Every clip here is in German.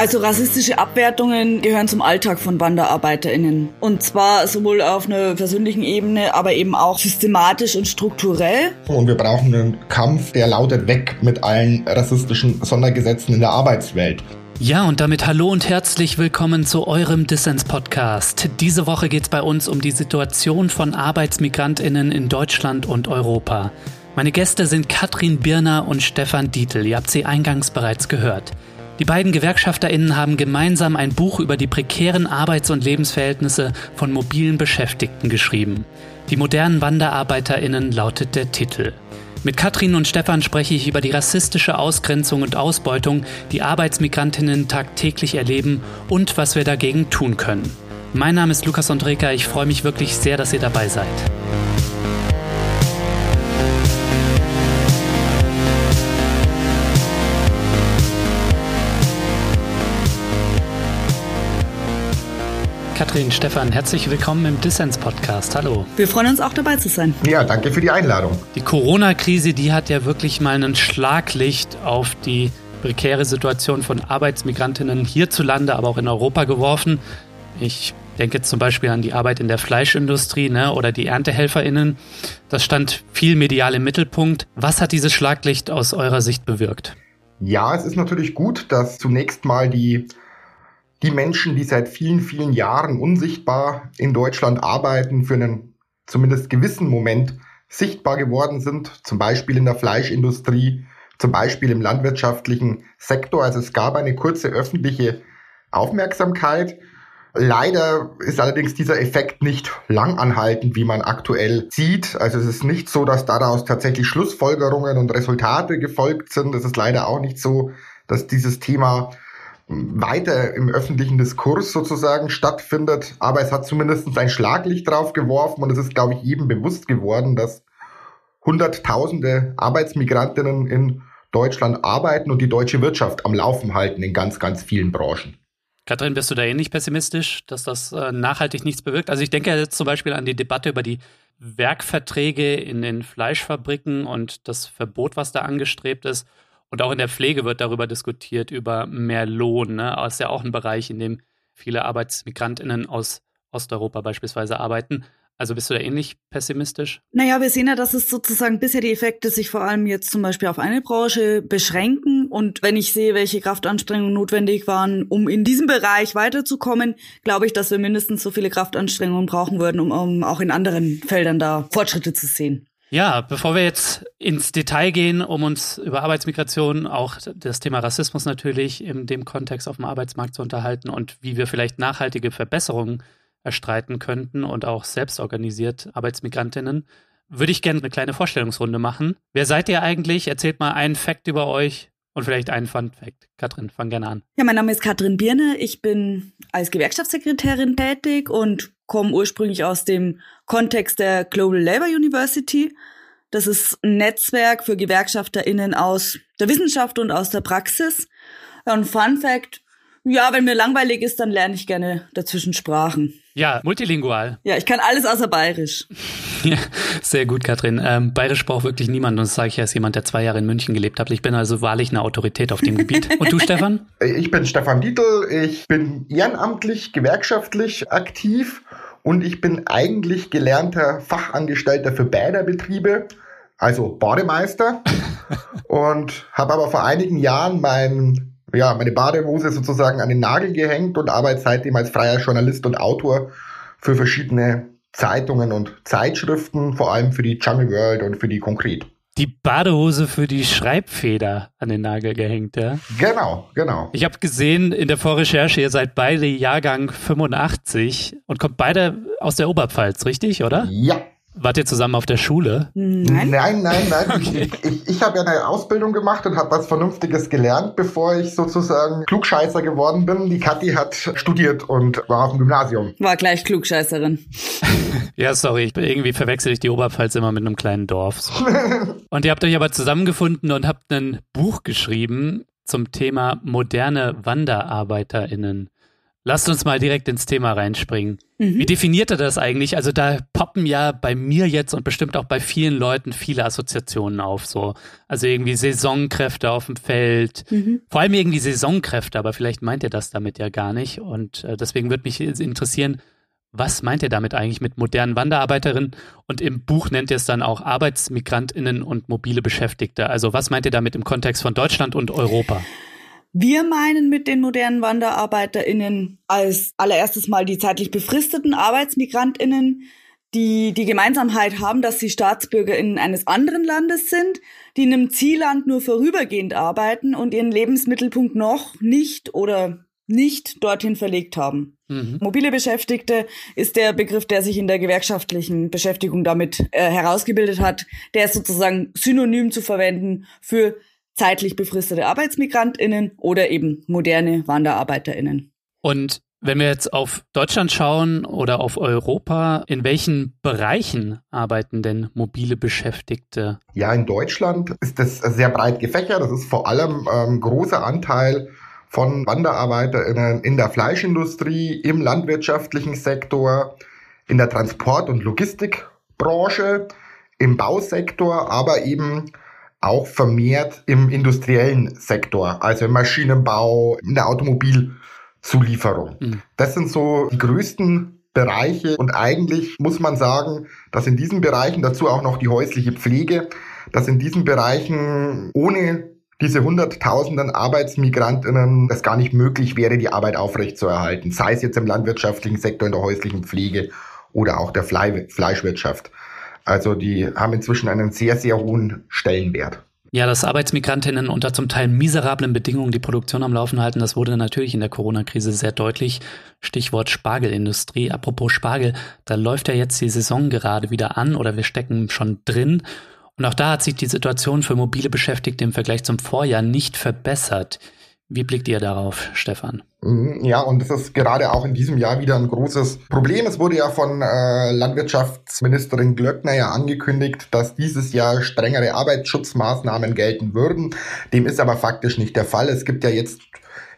Also rassistische Abwertungen gehören zum Alltag von WanderarbeiterInnen. Und zwar sowohl auf einer persönlichen Ebene, aber eben auch systematisch und strukturell. Und wir brauchen einen Kampf, der lautet weg mit allen rassistischen Sondergesetzen in der Arbeitswelt. Ja, und damit hallo und herzlich willkommen zu eurem Dissens-Podcast. Diese Woche geht es bei uns um die Situation von ArbeitsmigrantInnen in Deutschland und Europa. Meine Gäste sind Katrin Birner und Stefan Dietl. Ihr habt sie eingangs bereits gehört. Die beiden GewerkschafterInnen haben gemeinsam ein Buch über die prekären Arbeits- und Lebensverhältnisse von mobilen Beschäftigten geschrieben. Die modernen WanderarbeiterInnen lautet der Titel. Mit Katrin und Stefan spreche ich über die rassistische Ausgrenzung und Ausbeutung, die Arbeitsmigrantinnen tagtäglich erleben und was wir dagegen tun können. Mein Name ist Lukas Andreka, ich freue mich wirklich sehr, dass ihr dabei seid. Katrin, Stefan, herzlich willkommen im Dissens-Podcast. Hallo. Wir freuen uns auch dabei zu sein. Ja, danke für die Einladung. Die Corona-Krise, die hat ja wirklich mal ein Schlaglicht auf die prekäre Situation von Arbeitsmigrantinnen hierzulande, aber auch in Europa geworfen. Ich denke jetzt zum Beispiel an die Arbeit in der Fleischindustrie ne, oder die ErntehelferInnen. Das stand viel medial im Mittelpunkt. Was hat dieses Schlaglicht aus eurer Sicht bewirkt? Ja, es ist natürlich gut, dass zunächst mal die die Menschen, die seit vielen, vielen Jahren unsichtbar in Deutschland arbeiten, für einen zumindest gewissen Moment sichtbar geworden sind, zum Beispiel in der Fleischindustrie, zum Beispiel im landwirtschaftlichen Sektor. Also es gab eine kurze öffentliche Aufmerksamkeit. Leider ist allerdings dieser Effekt nicht lang anhaltend, wie man aktuell sieht. Also es ist nicht so, dass daraus tatsächlich Schlussfolgerungen und Resultate gefolgt sind. Es ist leider auch nicht so, dass dieses Thema weiter im öffentlichen Diskurs sozusagen stattfindet. Aber es hat zumindest ein Schlaglicht drauf geworfen und es ist, glaube ich, jedem bewusst geworden, dass Hunderttausende Arbeitsmigrantinnen in Deutschland arbeiten und die deutsche Wirtschaft am Laufen halten in ganz, ganz vielen Branchen. Katrin, bist du da ähnlich pessimistisch, dass das äh, nachhaltig nichts bewirkt? Also ich denke jetzt zum Beispiel an die Debatte über die Werkverträge in den Fleischfabriken und das Verbot, was da angestrebt ist. Und auch in der Pflege wird darüber diskutiert, über mehr Lohn. Ne? Das ist ja auch ein Bereich, in dem viele ArbeitsmigrantInnen aus Osteuropa beispielsweise arbeiten. Also bist du da ähnlich pessimistisch? Naja, wir sehen ja, dass es sozusagen bisher die Effekte sich vor allem jetzt zum Beispiel auf eine Branche beschränken. Und wenn ich sehe, welche Kraftanstrengungen notwendig waren, um in diesem Bereich weiterzukommen, glaube ich, dass wir mindestens so viele Kraftanstrengungen brauchen würden, um, um auch in anderen Feldern da Fortschritte zu sehen. Ja, bevor wir jetzt ins Detail gehen, um uns über Arbeitsmigration, auch das Thema Rassismus natürlich in dem Kontext auf dem Arbeitsmarkt zu unterhalten und wie wir vielleicht nachhaltige Verbesserungen erstreiten könnten und auch selbstorganisiert Arbeitsmigrantinnen, würde ich gerne eine kleine Vorstellungsrunde machen. Wer seid ihr eigentlich? Erzählt mal einen Fakt über euch und vielleicht einen Fun Fact. Katrin, fang gerne an. Ja, mein Name ist Katrin Birne. Ich bin als Gewerkschaftssekretärin tätig und komme ursprünglich aus dem Kontext der Global Labour University. Das ist ein Netzwerk für GewerkschafterInnen aus der Wissenschaft und aus der Praxis. Und Fun Fact, ja, wenn mir langweilig ist, dann lerne ich gerne dazwischen Sprachen. Ja, multilingual. Ja, ich kann alles außer Bayerisch. ja, sehr gut, Katrin. Ähm, Bayerisch braucht wirklich niemand. Und das sage ich als jemand, der zwei Jahre in München gelebt hat. Ich bin also wahrlich eine Autorität auf dem Gebiet. Und du, Stefan? Ich bin Stefan Dietl. Ich bin ehrenamtlich, gewerkschaftlich aktiv und ich bin eigentlich gelernter Fachangestellter für Bäderbetriebe, also Bademeister und habe aber vor einigen Jahren mein, ja, meine Badehose sozusagen an den Nagel gehängt und arbeite seitdem als freier Journalist und Autor für verschiedene Zeitungen und Zeitschriften, vor allem für die Jungle World und für die Konkret die Badehose für die Schreibfeder an den Nagel gehängt, ja? Genau, genau. Ich habe gesehen in der Vorrecherche, ihr seid beide Jahrgang 85 und kommt beide aus der Oberpfalz, richtig, oder? Ja, Wart ihr zusammen auf der Schule? Nein, nein, nein. nein. Okay. Ich, ich, ich habe ja eine Ausbildung gemacht und habe was Vernünftiges gelernt, bevor ich sozusagen Klugscheißer geworden bin. Die Kathi hat studiert und war auf dem Gymnasium. War gleich Klugscheißerin. ja, sorry, ich, irgendwie verwechsel ich die Oberpfalz immer mit einem kleinen Dorf. und ihr habt euch aber zusammengefunden und habt ein Buch geschrieben zum Thema moderne WanderarbeiterInnen. Lasst uns mal direkt ins Thema reinspringen. Mhm. Wie definiert er das eigentlich? Also da poppen ja bei mir jetzt und bestimmt auch bei vielen Leuten viele Assoziationen auf. So, also irgendwie Saisonkräfte auf dem Feld, mhm. vor allem irgendwie Saisonkräfte, aber vielleicht meint er das damit ja gar nicht. Und äh, deswegen würde mich interessieren, was meint er damit eigentlich mit modernen Wanderarbeiterinnen? Und im Buch nennt er es dann auch Arbeitsmigrantinnen und mobile Beschäftigte. Also was meint er damit im Kontext von Deutschland und Europa? Wir meinen mit den modernen WanderarbeiterInnen als allererstes mal die zeitlich befristeten ArbeitsmigrantInnen, die die Gemeinsamkeit haben, dass sie StaatsbürgerInnen eines anderen Landes sind, die in einem Zielland nur vorübergehend arbeiten und ihren Lebensmittelpunkt noch nicht oder nicht dorthin verlegt haben. Mhm. Mobile Beschäftigte ist der Begriff, der sich in der gewerkschaftlichen Beschäftigung damit äh, herausgebildet hat. Der ist sozusagen synonym zu verwenden für zeitlich befristete ArbeitsmigrantInnen oder eben moderne WanderarbeiterInnen. Und wenn wir jetzt auf Deutschland schauen oder auf Europa, in welchen Bereichen arbeiten denn mobile Beschäftigte? Ja, in Deutschland ist das sehr breit gefächert. Das ist vor allem ein ähm, großer Anteil von WanderarbeiterInnen in der Fleischindustrie, im landwirtschaftlichen Sektor, in der Transport- und Logistikbranche, im Bausektor, aber eben auch vermehrt im industriellen Sektor, also im Maschinenbau, in der Automobilzulieferung. Mhm. Das sind so die größten Bereiche und eigentlich muss man sagen, dass in diesen Bereichen dazu auch noch die häusliche Pflege, dass in diesen Bereichen ohne diese hunderttausenden Arbeitsmigrantinnen es gar nicht möglich wäre, die Arbeit aufrechtzuerhalten, sei es jetzt im landwirtschaftlichen Sektor, in der häuslichen Pflege oder auch der Fleischwirtschaft. Also die haben inzwischen einen sehr, sehr hohen Stellenwert. Ja, dass Arbeitsmigrantinnen unter zum Teil miserablen Bedingungen die Produktion am Laufen halten, das wurde natürlich in der Corona-Krise sehr deutlich. Stichwort Spargelindustrie. Apropos Spargel, da läuft ja jetzt die Saison gerade wieder an oder wir stecken schon drin. Und auch da hat sich die Situation für mobile Beschäftigte im Vergleich zum Vorjahr nicht verbessert. Wie blickt ihr darauf, Stefan? Mhm, ja, und das ist gerade auch in diesem Jahr wieder ein großes Problem. Es wurde ja von äh, Landwirtschaftsministerin Glöckner ja angekündigt, dass dieses Jahr strengere Arbeitsschutzmaßnahmen gelten würden. Dem ist aber faktisch nicht der Fall. Es gibt ja jetzt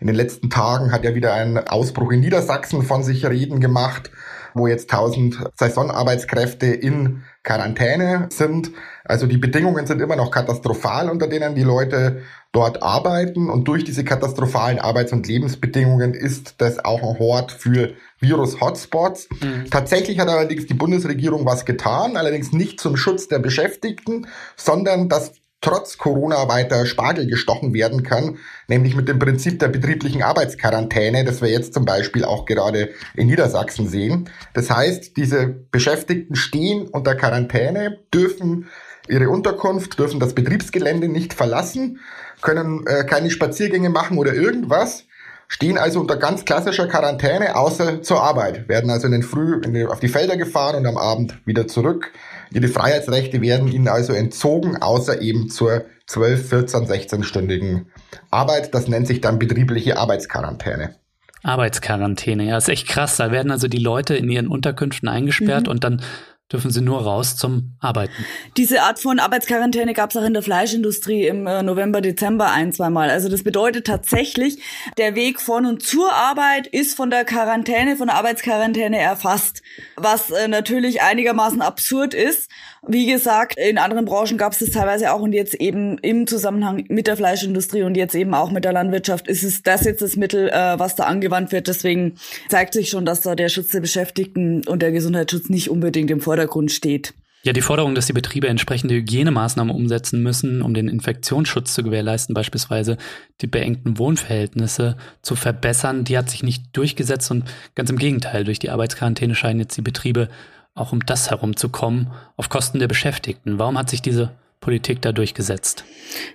in den letzten Tagen hat ja wieder ein Ausbruch in Niedersachsen von sich reden gemacht, wo jetzt 1000 Saisonarbeitskräfte in Quarantäne sind. Also die Bedingungen sind immer noch katastrophal, unter denen die Leute dort arbeiten. Und durch diese katastrophalen Arbeits- und Lebensbedingungen ist das auch ein Hort für Virus-Hotspots. Mhm. Tatsächlich hat allerdings die Bundesregierung was getan, allerdings nicht zum Schutz der Beschäftigten, sondern dass trotz Corona weiter Spargel gestochen werden kann, nämlich mit dem Prinzip der betrieblichen Arbeitsquarantäne, das wir jetzt zum Beispiel auch gerade in Niedersachsen sehen. Das heißt, diese Beschäftigten stehen unter Quarantäne, dürfen ihre Unterkunft, dürfen das Betriebsgelände nicht verlassen, können äh, keine Spaziergänge machen oder irgendwas, stehen also unter ganz klassischer Quarantäne außer zur Arbeit, werden also in den Früh in die, auf die Felder gefahren und am Abend wieder zurück. Ihre Freiheitsrechte werden ihnen also entzogen, außer eben zur 12, 14, 16-stündigen Arbeit. Das nennt sich dann betriebliche Arbeitsquarantäne. Arbeitsquarantäne, ja, ist echt krass. Da werden also die Leute in ihren Unterkünften eingesperrt mhm. und dann dürfen sie nur raus zum Arbeiten. Diese Art von Arbeitsquarantäne gab es auch in der Fleischindustrie im äh, November, Dezember ein, zweimal. Also das bedeutet tatsächlich, der Weg von und zur Arbeit ist von der Quarantäne, von der Arbeitsquarantäne erfasst, was äh, natürlich einigermaßen absurd ist. Wie gesagt, in anderen Branchen gab es das teilweise auch und jetzt eben im Zusammenhang mit der Fleischindustrie und jetzt eben auch mit der Landwirtschaft ist es das jetzt das Mittel, äh, was da angewandt wird. Deswegen zeigt sich schon, dass da der Schutz der Beschäftigten und der Gesundheitsschutz nicht unbedingt im Vordergrund steht. Ja, die Forderung, dass die Betriebe entsprechende Hygienemaßnahmen umsetzen müssen, um den Infektionsschutz zu gewährleisten, beispielsweise die beengten Wohnverhältnisse zu verbessern, die hat sich nicht durchgesetzt und ganz im Gegenteil, durch die Arbeitsquarantäne scheinen jetzt die Betriebe auch um das herumzukommen, auf Kosten der Beschäftigten. Warum hat sich diese Politik da durchgesetzt?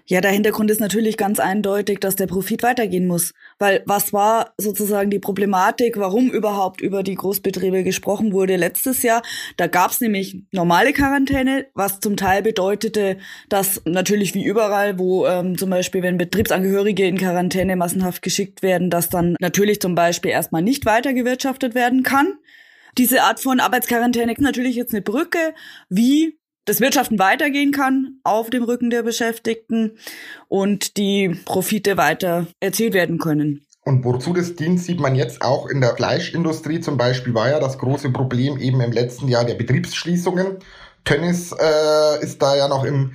Ja, der Hintergrund ist natürlich ganz eindeutig, dass der Profit weitergehen muss. Weil was war sozusagen die Problematik, warum überhaupt über die Großbetriebe gesprochen wurde letztes Jahr? Da gab es nämlich normale Quarantäne, was zum Teil bedeutete, dass natürlich wie überall, wo ähm, zum Beispiel, wenn Betriebsangehörige in Quarantäne massenhaft geschickt werden, dass dann natürlich zum Beispiel erstmal nicht weitergewirtschaftet werden kann diese Art von Arbeitsquarantäne ist natürlich jetzt eine Brücke, wie das Wirtschaften weitergehen kann auf dem Rücken der Beschäftigten und die Profite weiter erzielt werden können. Und wozu das dient, sieht man jetzt auch in der Fleischindustrie zum Beispiel, war ja das große Problem eben im letzten Jahr der Betriebsschließungen. Tönnies äh, ist da ja noch im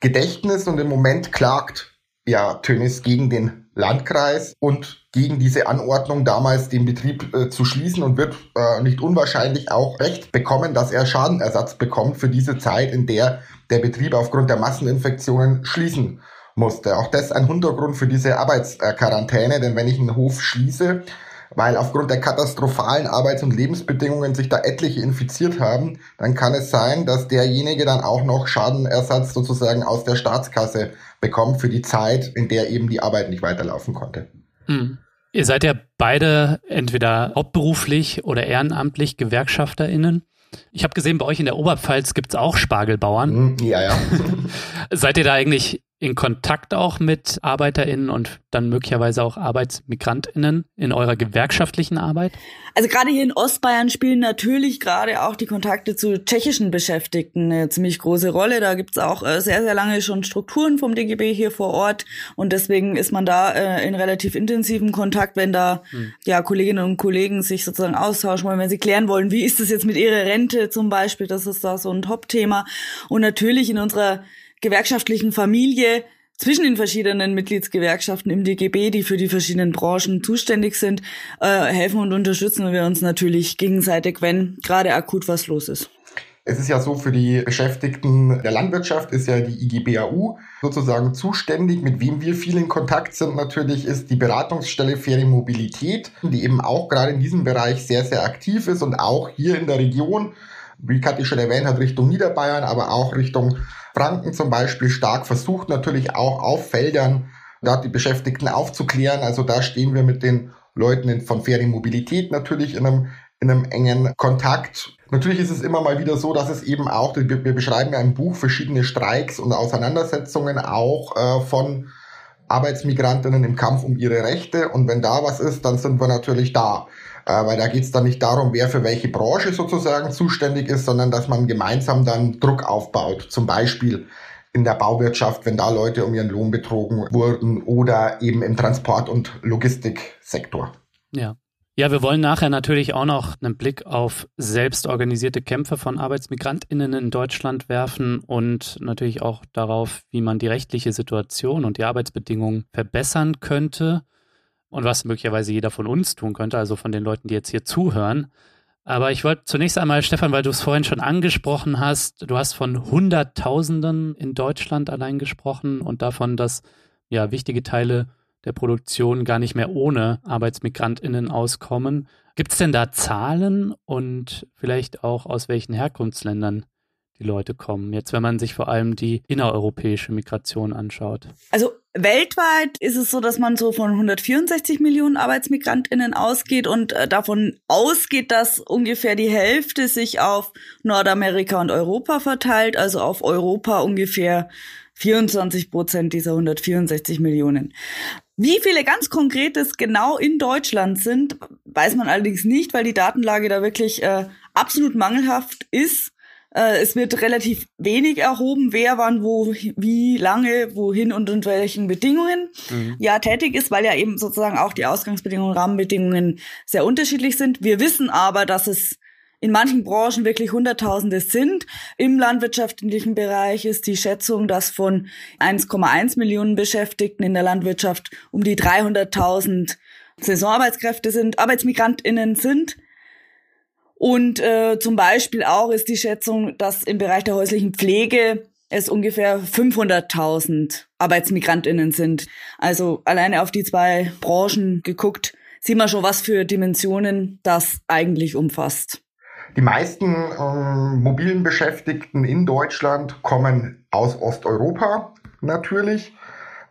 Gedächtnis und im Moment klagt ja Tönnies gegen den Landkreis und gegen diese Anordnung damals den Betrieb äh, zu schließen und wird äh, nicht unwahrscheinlich auch Recht bekommen, dass er Schadenersatz bekommt für diese Zeit, in der der Betrieb aufgrund der Masseninfektionen schließen musste. Auch das ein Hintergrund für diese Arbeitsquarantäne, denn wenn ich einen Hof schließe, weil aufgrund der katastrophalen Arbeits- und Lebensbedingungen sich da etliche infiziert haben, dann kann es sein, dass derjenige dann auch noch Schadenersatz sozusagen aus der Staatskasse bekommt für die Zeit, in der eben die Arbeit nicht weiterlaufen konnte. Mhm. Ihr seid ja beide entweder hauptberuflich oder ehrenamtlich GewerkschafterInnen. Ich habe gesehen, bei euch in der Oberpfalz gibt es auch Spargelbauern. Hm, ja, ja. Seid ihr da eigentlich in Kontakt auch mit ArbeiterInnen und dann möglicherweise auch ArbeitsmigrantInnen in eurer gewerkschaftlichen Arbeit? Also gerade hier in Ostbayern spielen natürlich gerade auch die Kontakte zu tschechischen Beschäftigten eine ziemlich große Rolle. Da gibt's auch äh, sehr, sehr lange schon Strukturen vom DGB hier vor Ort und deswegen ist man da äh, in relativ intensivem Kontakt, wenn da hm. ja Kolleginnen und Kollegen sich sozusagen austauschen wollen, wenn sie klären wollen, wie ist es jetzt mit ihrer Rente zum Beispiel, das ist da so ein Top-Thema. Und natürlich in unserer gewerkschaftlichen Familie zwischen den verschiedenen Mitgliedsgewerkschaften im DGB, die für die verschiedenen Branchen zuständig sind, äh, helfen und unterstützen wir uns natürlich gegenseitig, wenn gerade akut was los ist. Es ist ja so, für die Beschäftigten der Landwirtschaft ist ja die IGBAU sozusagen zuständig. Mit wem wir viel in Kontakt sind natürlich ist die Beratungsstelle Faire Mobilität, die eben auch gerade in diesem Bereich sehr, sehr aktiv ist und auch hier in der Region, wie Kathi schon erwähnt hat, Richtung Niederbayern, aber auch Richtung Franken zum Beispiel stark versucht, natürlich auch auf Feldern dort die Beschäftigten aufzuklären. Also da stehen wir mit den Leuten von Faire Mobilität natürlich in einem, in einem engen Kontakt. Natürlich ist es immer mal wieder so, dass es eben auch, wir, beschreiben ja im Buch verschiedene Streiks und Auseinandersetzungen auch äh, von Arbeitsmigrantinnen im Kampf um ihre Rechte. Und wenn da was ist, dann sind wir natürlich da weil da geht es dann nicht darum, wer für welche Branche sozusagen zuständig ist, sondern dass man gemeinsam dann Druck aufbaut. Zum Beispiel in der Bauwirtschaft, wenn da Leute um ihren Lohn betrogen wurden oder eben im Transport- und Logistiksektor. Ja. Ja, wir wollen nachher natürlich auch noch einen Blick auf selbstorganisierte Kämpfe von ArbeitsmigrantInnen in Deutschland werfen und natürlich auch darauf, wie man die rechtliche Situation und die Arbeitsbedingungen verbessern könnte und was möglicherweise jeder von uns tun könnte, also von den Leuten, die jetzt hier zuhören. Aber ich wollte zunächst einmal, Stefan, weil du es vorhin schon angesprochen hast, du hast von Hunderttausenden in Deutschland allein gesprochen und davon, dass ja wichtige Teile der Produktion gar nicht mehr ohne ArbeitsmigrantInnen auskommen. Gibt es denn da Zahlen und vielleicht auch aus welchen Herkunftsländern die Leute kommen. Jetzt, wenn man sich vor allem die innereuropäische Migration anschaut. Also weltweit ist es so, dass man so von 164 Millionen Arbeitsmigrantinnen ausgeht und äh, davon ausgeht, dass ungefähr die Hälfte sich auf Nordamerika und Europa verteilt, also auf Europa ungefähr 24 Prozent dieser 164 Millionen. Wie viele ganz konkret es genau in Deutschland sind, weiß man allerdings nicht, weil die Datenlage da wirklich äh, absolut mangelhaft ist. Äh, es wird relativ wenig erhoben, wer wann wo wie lange wohin und unter welchen Bedingungen mhm. ja tätig ist, weil ja eben sozusagen auch die Ausgangsbedingungen, Rahmenbedingungen sehr unterschiedlich sind. Wir wissen aber, dass es in manchen Branchen wirklich Hunderttausende sind. Im landwirtschaftlichen Bereich ist die Schätzung, dass von 1,1 Millionen Beschäftigten in der Landwirtschaft um die 300.000 Saisonarbeitskräfte sind, Arbeitsmigrantinnen sind. Und äh, zum Beispiel auch ist die Schätzung, dass im Bereich der häuslichen Pflege es ungefähr 500.000 Arbeitsmigrantinnen sind. Also alleine auf die zwei Branchen geguckt, sieht man schon, was für Dimensionen das eigentlich umfasst. Die meisten ähm, mobilen Beschäftigten in Deutschland kommen aus Osteuropa natürlich.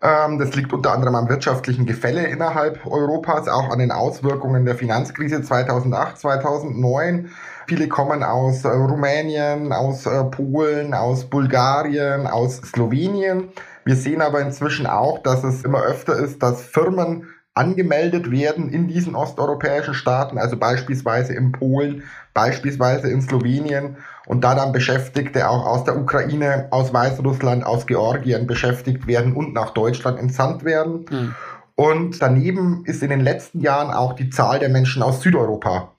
Ähm, das liegt unter anderem am wirtschaftlichen Gefälle innerhalb Europas, auch an den Auswirkungen der Finanzkrise 2008, 2009. Viele kommen aus äh, Rumänien, aus äh, Polen, aus Bulgarien, aus Slowenien. Wir sehen aber inzwischen auch, dass es immer öfter ist, dass Firmen angemeldet werden in diesen osteuropäischen Staaten, also beispielsweise in Polen, beispielsweise in Slowenien und da dann Beschäftigte auch aus der Ukraine, aus Weißrussland, aus Georgien beschäftigt werden und nach Deutschland entsandt werden. Mhm. Und daneben ist in den letzten Jahren auch die Zahl der Menschen aus Südeuropa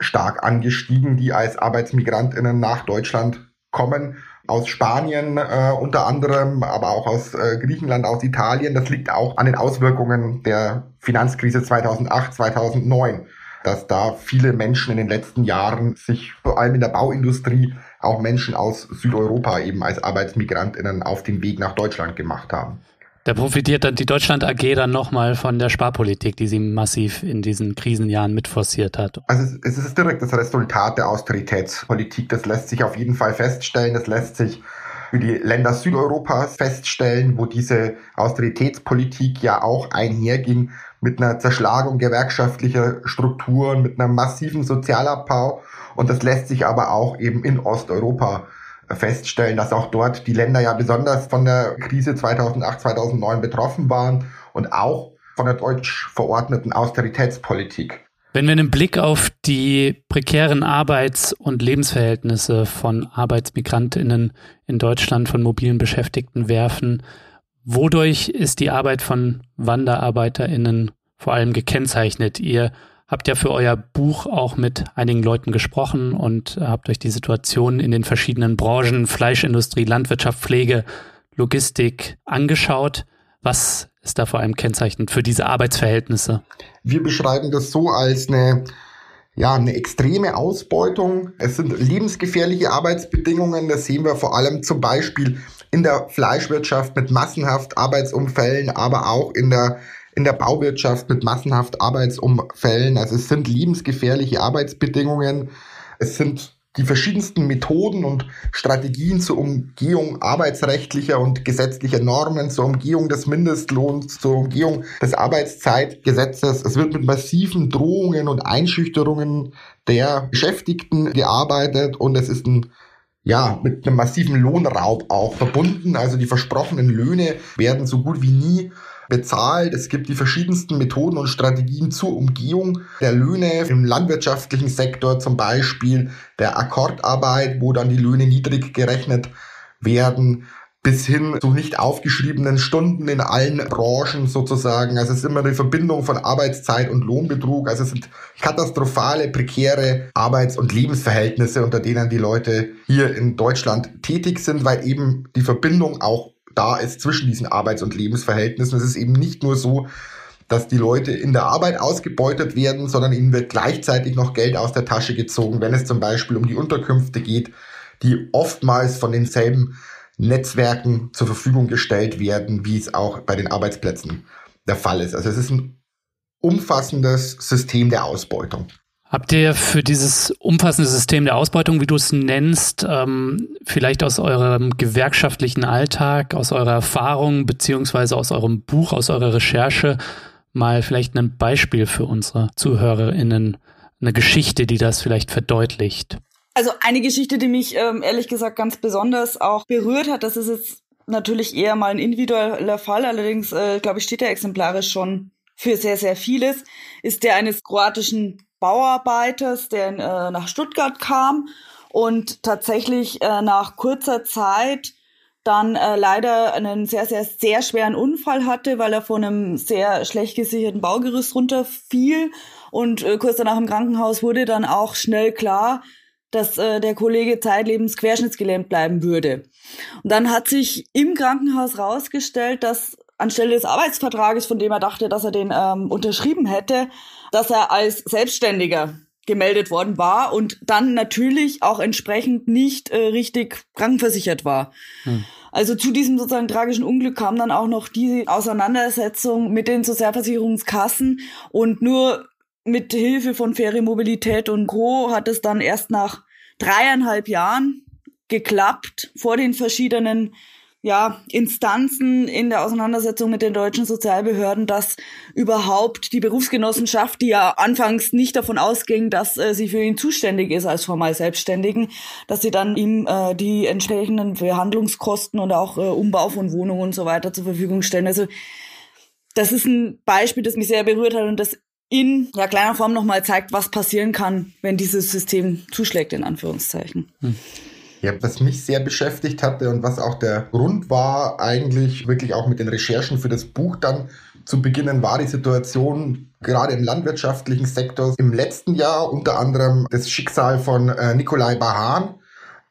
stark angestiegen, die als Arbeitsmigrantinnen nach Deutschland kommen. Aus Spanien äh, unter anderem, aber auch aus äh, Griechenland, aus Italien. Das liegt auch an den Auswirkungen der Finanzkrise 2008, 2009 dass da viele Menschen in den letzten Jahren sich vor allem in der Bauindustrie auch Menschen aus Südeuropa eben als Arbeitsmigrantinnen auf den Weg nach Deutschland gemacht haben. Da profitiert dann die Deutschland AG dann nochmal von der Sparpolitik, die sie massiv in diesen Krisenjahren mitforciert hat. Also es ist direkt das Resultat der Austeritätspolitik. Das lässt sich auf jeden Fall feststellen. Das lässt sich für die Länder Südeuropas feststellen, wo diese Austeritätspolitik ja auch einherging mit einer Zerschlagung gewerkschaftlicher Strukturen, mit einem massiven Sozialabbau. Und das lässt sich aber auch eben in Osteuropa feststellen, dass auch dort die Länder ja besonders von der Krise 2008, 2009 betroffen waren und auch von der deutsch verordneten Austeritätspolitik. Wenn wir einen Blick auf die prekären Arbeits- und Lebensverhältnisse von Arbeitsmigrantinnen in Deutschland, von mobilen Beschäftigten werfen, wodurch ist die Arbeit von Wanderarbeiterinnen vor allem gekennzeichnet? Ihr habt ja für euer Buch auch mit einigen Leuten gesprochen und habt euch die Situation in den verschiedenen Branchen, Fleischindustrie, Landwirtschaft, Pflege, Logistik angeschaut. Was ist da vor allem kennzeichnend für diese Arbeitsverhältnisse? Wir beschreiben das so als eine ja, eine extreme Ausbeutung. Es sind lebensgefährliche Arbeitsbedingungen. Das sehen wir vor allem zum Beispiel in der Fleischwirtschaft mit massenhaft Arbeitsunfällen, aber auch in der in der Bauwirtschaft mit massenhaft Arbeitsunfällen. Also es sind lebensgefährliche Arbeitsbedingungen. Es sind die verschiedensten Methoden und Strategien zur Umgehung arbeitsrechtlicher und gesetzlicher Normen, zur Umgehung des Mindestlohns, zur Umgehung des Arbeitszeitgesetzes. Es wird mit massiven Drohungen und Einschüchterungen der Beschäftigten gearbeitet und es ist ein ja, mit einem massiven Lohnraub auch verbunden. Also die versprochenen Löhne werden so gut wie nie bezahlt. Es gibt die verschiedensten Methoden und Strategien zur Umgehung der Löhne im landwirtschaftlichen Sektor, zum Beispiel der Akkordarbeit, wo dann die Löhne niedrig gerechnet werden bis hin zu nicht aufgeschriebenen Stunden in allen Branchen sozusagen. Also es ist immer eine Verbindung von Arbeitszeit und Lohnbetrug. Also es sind katastrophale, prekäre Arbeits- und Lebensverhältnisse, unter denen die Leute hier in Deutschland tätig sind, weil eben die Verbindung auch da ist zwischen diesen Arbeits- und Lebensverhältnissen. Es ist eben nicht nur so, dass die Leute in der Arbeit ausgebeutet werden, sondern ihnen wird gleichzeitig noch Geld aus der Tasche gezogen, wenn es zum Beispiel um die Unterkünfte geht, die oftmals von denselben Netzwerken zur Verfügung gestellt werden, wie es auch bei den Arbeitsplätzen der Fall ist. Also es ist ein umfassendes System der Ausbeutung. Habt ihr für dieses umfassende System der Ausbeutung, wie du es nennst, ähm, vielleicht aus eurem gewerkschaftlichen Alltag, aus eurer Erfahrung beziehungsweise aus eurem Buch, aus eurer Recherche mal vielleicht ein Beispiel für unsere ZuhörerInnen, eine Geschichte, die das vielleicht verdeutlicht? Also eine Geschichte, die mich ähm, ehrlich gesagt ganz besonders auch berührt hat, das ist jetzt natürlich eher mal ein individueller Fall, allerdings äh, glaube ich steht der exemplarisch schon für sehr, sehr vieles, ist der eines kroatischen Bauarbeiters, der äh, nach Stuttgart kam und tatsächlich äh, nach kurzer Zeit dann äh, leider einen sehr, sehr, sehr schweren Unfall hatte, weil er von einem sehr schlecht gesicherten Baugerüst runterfiel. Und äh, kurz danach im Krankenhaus wurde dann auch schnell klar, dass äh, der Kollege zeitlebens querschnittsgelähmt bleiben würde. Und dann hat sich im Krankenhaus rausgestellt, dass anstelle des Arbeitsvertrages, von dem er dachte, dass er den ähm, unterschrieben hätte, dass er als Selbstständiger gemeldet worden war und dann natürlich auch entsprechend nicht äh, richtig krankenversichert war. Hm. Also zu diesem sozusagen tragischen Unglück kam dann auch noch die Auseinandersetzung mit den Sozialversicherungskassen und nur mit Hilfe von Faire Mobilität und Co. hat es dann erst nach dreieinhalb Jahren geklappt vor den verschiedenen ja, Instanzen in der Auseinandersetzung mit den deutschen Sozialbehörden, dass überhaupt die Berufsgenossenschaft, die ja anfangs nicht davon ausging, dass äh, sie für ihn zuständig ist als formal Selbstständigen, dass sie dann ihm äh, die entsprechenden Verhandlungskosten und auch äh, Umbau von Wohnungen und so weiter zur Verfügung stellen. Also das ist ein Beispiel, das mich sehr berührt hat und das in ja, kleiner Form nochmal zeigt, was passieren kann, wenn dieses System zuschlägt, in Anführungszeichen. Hm. Ja, was mich sehr beschäftigt hatte und was auch der Grund war, eigentlich wirklich auch mit den Recherchen für das Buch dann zu beginnen, war die Situation gerade im landwirtschaftlichen Sektor im letzten Jahr, unter anderem das Schicksal von äh, Nikolai Bahan.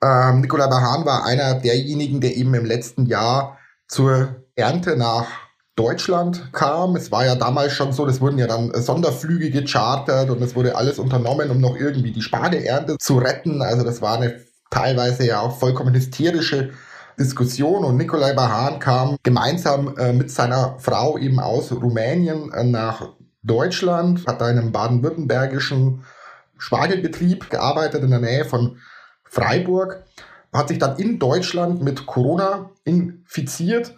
Ähm, Nikolai Bahan war einer derjenigen, der eben im letzten Jahr zur Ernte nach Deutschland kam. Es war ja damals schon so, es wurden ja dann Sonderflüge gechartert und es wurde alles unternommen, um noch irgendwie die Spargelernte zu retten. Also das war eine teilweise ja auch vollkommen hysterische Diskussion und Nikolai Bahan kam gemeinsam äh, mit seiner Frau eben aus Rumänien äh, nach Deutschland, hat da in einem baden-württembergischen Spargelbetrieb gearbeitet in der Nähe von Freiburg, hat sich dann in Deutschland mit Corona infiziert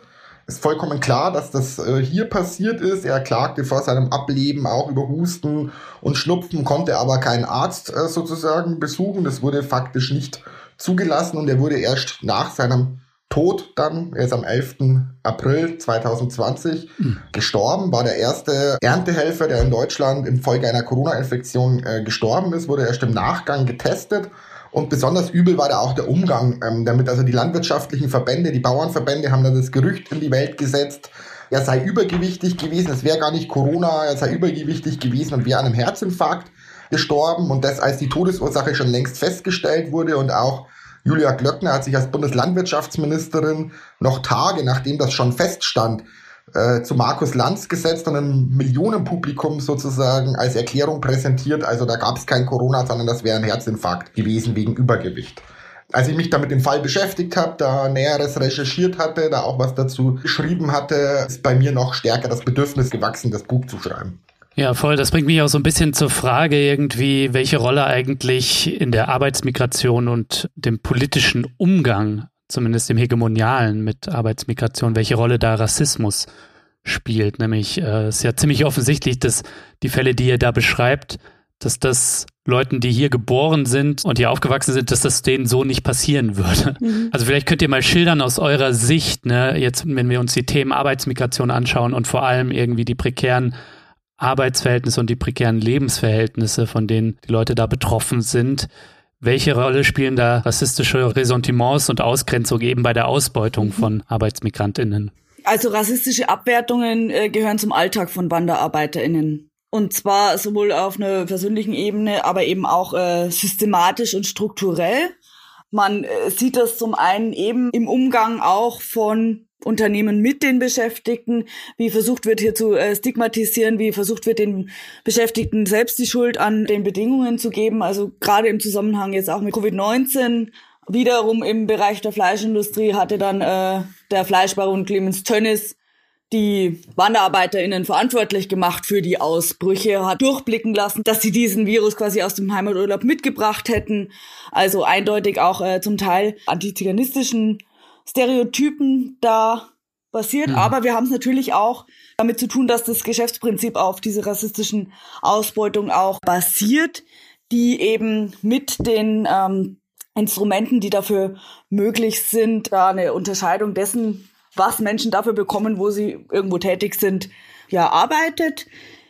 ist vollkommen klar, dass das äh, hier passiert ist. Er klagte vor seinem Ableben auch über Husten und Schnupfen, konnte aber keinen Arzt äh, sozusagen besuchen. Das wurde faktisch nicht zugelassen und er wurde erst nach seinem Tod dann, er ist am 11. April 2020 mhm. gestorben, war der erste Erntehelfer, der in Deutschland infolge einer Corona-Infektion äh, gestorben ist, wurde erst im Nachgang getestet und besonders übel war da auch der Umgang ähm, damit. Also die landwirtschaftlichen Verbände, die Bauernverbände haben da das Gerücht in die Welt gesetzt, er sei übergewichtig gewesen, es wäre gar nicht Corona, er sei übergewichtig gewesen und wäre an einem Herzinfarkt gestorben. Und das, als die Todesursache schon längst festgestellt wurde und auch Julia Glöckner hat sich als Bundeslandwirtschaftsministerin noch Tage nachdem das schon feststand, äh, zu Markus Lanz gesetzt und ein Millionenpublikum sozusagen als Erklärung präsentiert. Also da gab es kein Corona, sondern das wäre ein Herzinfarkt gewesen wegen Übergewicht. Als ich mich damit dem Fall beschäftigt habe, da Näheres recherchiert hatte, da auch was dazu geschrieben hatte, ist bei mir noch stärker das Bedürfnis gewachsen, das Buch zu schreiben. Ja, voll. Das bringt mich auch so ein bisschen zur Frage irgendwie, welche Rolle eigentlich in der Arbeitsmigration und dem politischen Umgang zumindest im Hegemonialen mit Arbeitsmigration, welche Rolle da Rassismus spielt. Nämlich äh, ist ja ziemlich offensichtlich, dass die Fälle, die ihr da beschreibt, dass das Leuten, die hier geboren sind und hier aufgewachsen sind, dass das denen so nicht passieren würde. Mhm. Also vielleicht könnt ihr mal schildern aus eurer Sicht, ne, jetzt, wenn wir uns die Themen Arbeitsmigration anschauen und vor allem irgendwie die prekären Arbeitsverhältnisse und die prekären Lebensverhältnisse, von denen die Leute da betroffen sind, welche Rolle spielen da rassistische Ressentiments und Ausgrenzung eben bei der Ausbeutung von ArbeitsmigrantInnen? Also rassistische Abwertungen äh, gehören zum Alltag von WanderarbeiterInnen. Und zwar sowohl auf einer persönlichen Ebene, aber eben auch äh, systematisch und strukturell. Man äh, sieht das zum einen eben im Umgang auch von Unternehmen mit den Beschäftigten, wie versucht wird hier zu äh, stigmatisieren, wie versucht wird den Beschäftigten selbst die Schuld an den Bedingungen zu geben. Also gerade im Zusammenhang jetzt auch mit Covid-19 wiederum im Bereich der Fleischindustrie hatte dann äh, der Fleischbaron Clemens Tönnis die WanderarbeiterInnen verantwortlich gemacht für die Ausbrüche, hat durchblicken lassen, dass sie diesen Virus quasi aus dem Heimaturlaub mitgebracht hätten. Also eindeutig auch äh, zum Teil antiziganistischen Stereotypen da basiert. Mhm. Aber wir haben es natürlich auch damit zu tun, dass das Geschäftsprinzip auf diese rassistischen Ausbeutung auch basiert, die eben mit den ähm, Instrumenten, die dafür möglich sind, da eine Unterscheidung dessen, was Menschen dafür bekommen, wo sie irgendwo tätig sind, ja, arbeitet.